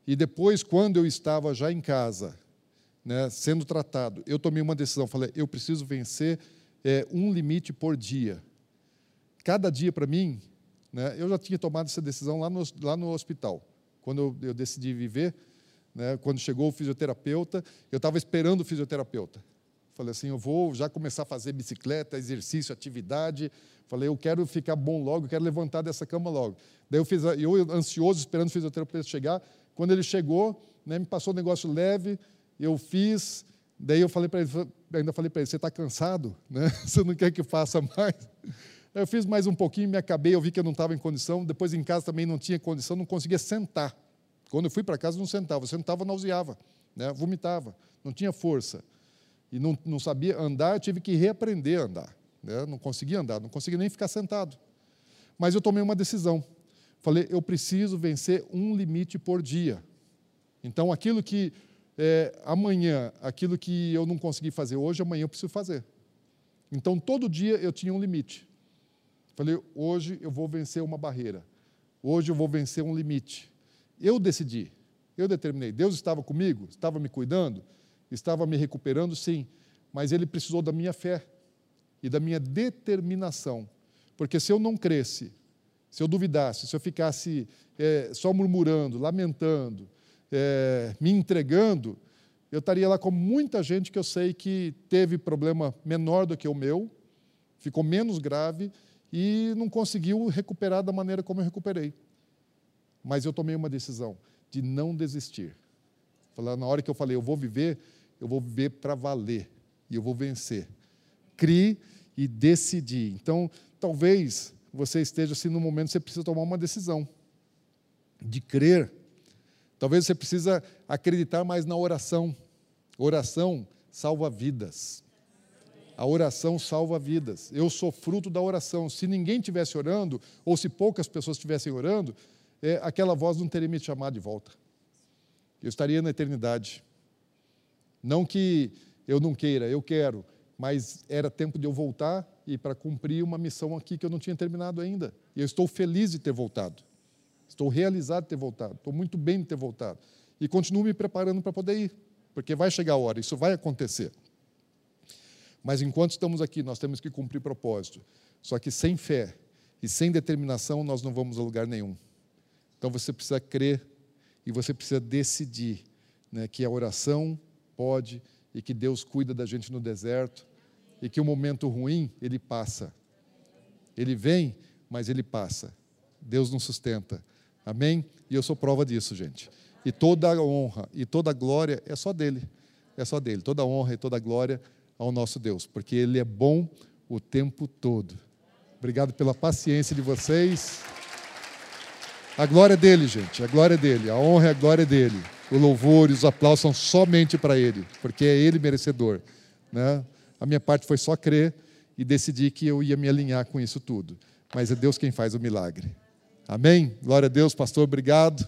E depois, quando eu estava já em casa, né, sendo tratado, eu tomei uma decisão. Falei, eu preciso vencer é, um limite por dia. Cada dia para mim né? Eu já tinha tomado essa decisão lá no, lá no hospital, quando eu, eu decidi viver. Né? Quando chegou o fisioterapeuta, eu estava esperando o fisioterapeuta. Falei assim, eu vou já começar a fazer bicicleta, exercício, atividade. Falei, eu quero ficar bom logo, eu quero levantar dessa cama logo. Daí eu fiz, eu ansioso esperando o fisioterapeuta chegar. Quando ele chegou, né, me passou um negócio leve, eu fiz. Daí eu falei para ele, ainda falei para ele, você está cansado, né? Você não quer que faça mais? Eu fiz mais um pouquinho, me acabei, eu vi que eu não estava em condição. Depois em casa também não tinha condição, não conseguia sentar Quando eu fui para casa, não sentava. Eu sentava, nauseava, né? vomitava, não tinha força. E não, não sabia andar, eu tive que reaprender a andar. Né? Não conseguia andar, não conseguia nem ficar sentado. Mas eu tomei uma decisão. Falei, eu preciso vencer um limite por dia. Então, aquilo que é, amanhã, aquilo que eu não consegui fazer hoje, amanhã eu preciso fazer. Então, todo dia eu tinha um limite. Falei, hoje eu vou vencer uma barreira. Hoje eu vou vencer um limite. Eu decidi, eu determinei. Deus estava comigo, estava me cuidando, estava me recuperando, sim. Mas Ele precisou da minha fé e da minha determinação. Porque se eu não cresce, se eu duvidasse, se eu ficasse é, só murmurando, lamentando, é, me entregando, eu estaria lá com muita gente que eu sei que teve problema menor do que o meu, ficou menos grave e não conseguiu recuperar da maneira como eu recuperei. Mas eu tomei uma decisão de não desistir. Na hora que eu falei, eu vou viver, eu vou viver para valer e eu vou vencer. Crie e decidi. Então, talvez você esteja assim no momento que você precisa tomar uma decisão de crer. Talvez você precisa acreditar mais na oração. Oração salva vidas. A oração salva vidas. Eu sou fruto da oração. Se ninguém estivesse orando, ou se poucas pessoas estivessem orando, é, aquela voz não teria me chamado de volta. Eu estaria na eternidade. Não que eu não queira, eu quero, mas era tempo de eu voltar e para cumprir uma missão aqui que eu não tinha terminado ainda. E eu estou feliz de ter voltado. Estou realizado de ter voltado. Estou muito bem de ter voltado. E continuo me preparando para poder ir, porque vai chegar a hora, isso vai acontecer. Mas enquanto estamos aqui, nós temos que cumprir propósito. Só que sem fé e sem determinação, nós não vamos a lugar nenhum. Então você precisa crer e você precisa decidir né, que a oração pode e que Deus cuida da gente no deserto e que o momento ruim ele passa. Ele vem, mas ele passa. Deus nos sustenta. Amém? E eu sou prova disso, gente. E toda a honra e toda a glória é só dele. É só dele. Toda a honra e toda a glória ao nosso Deus, porque ele é bom o tempo todo. Obrigado pela paciência de vocês. A glória é dele, gente, a glória é dele, a honra e a glória é dele. O louvor e os aplausos são somente para ele, porque é ele merecedor. Né? A minha parte foi só crer e decidir que eu ia me alinhar com isso tudo. Mas é Deus quem faz o milagre. Amém? Glória a Deus, pastor, obrigado.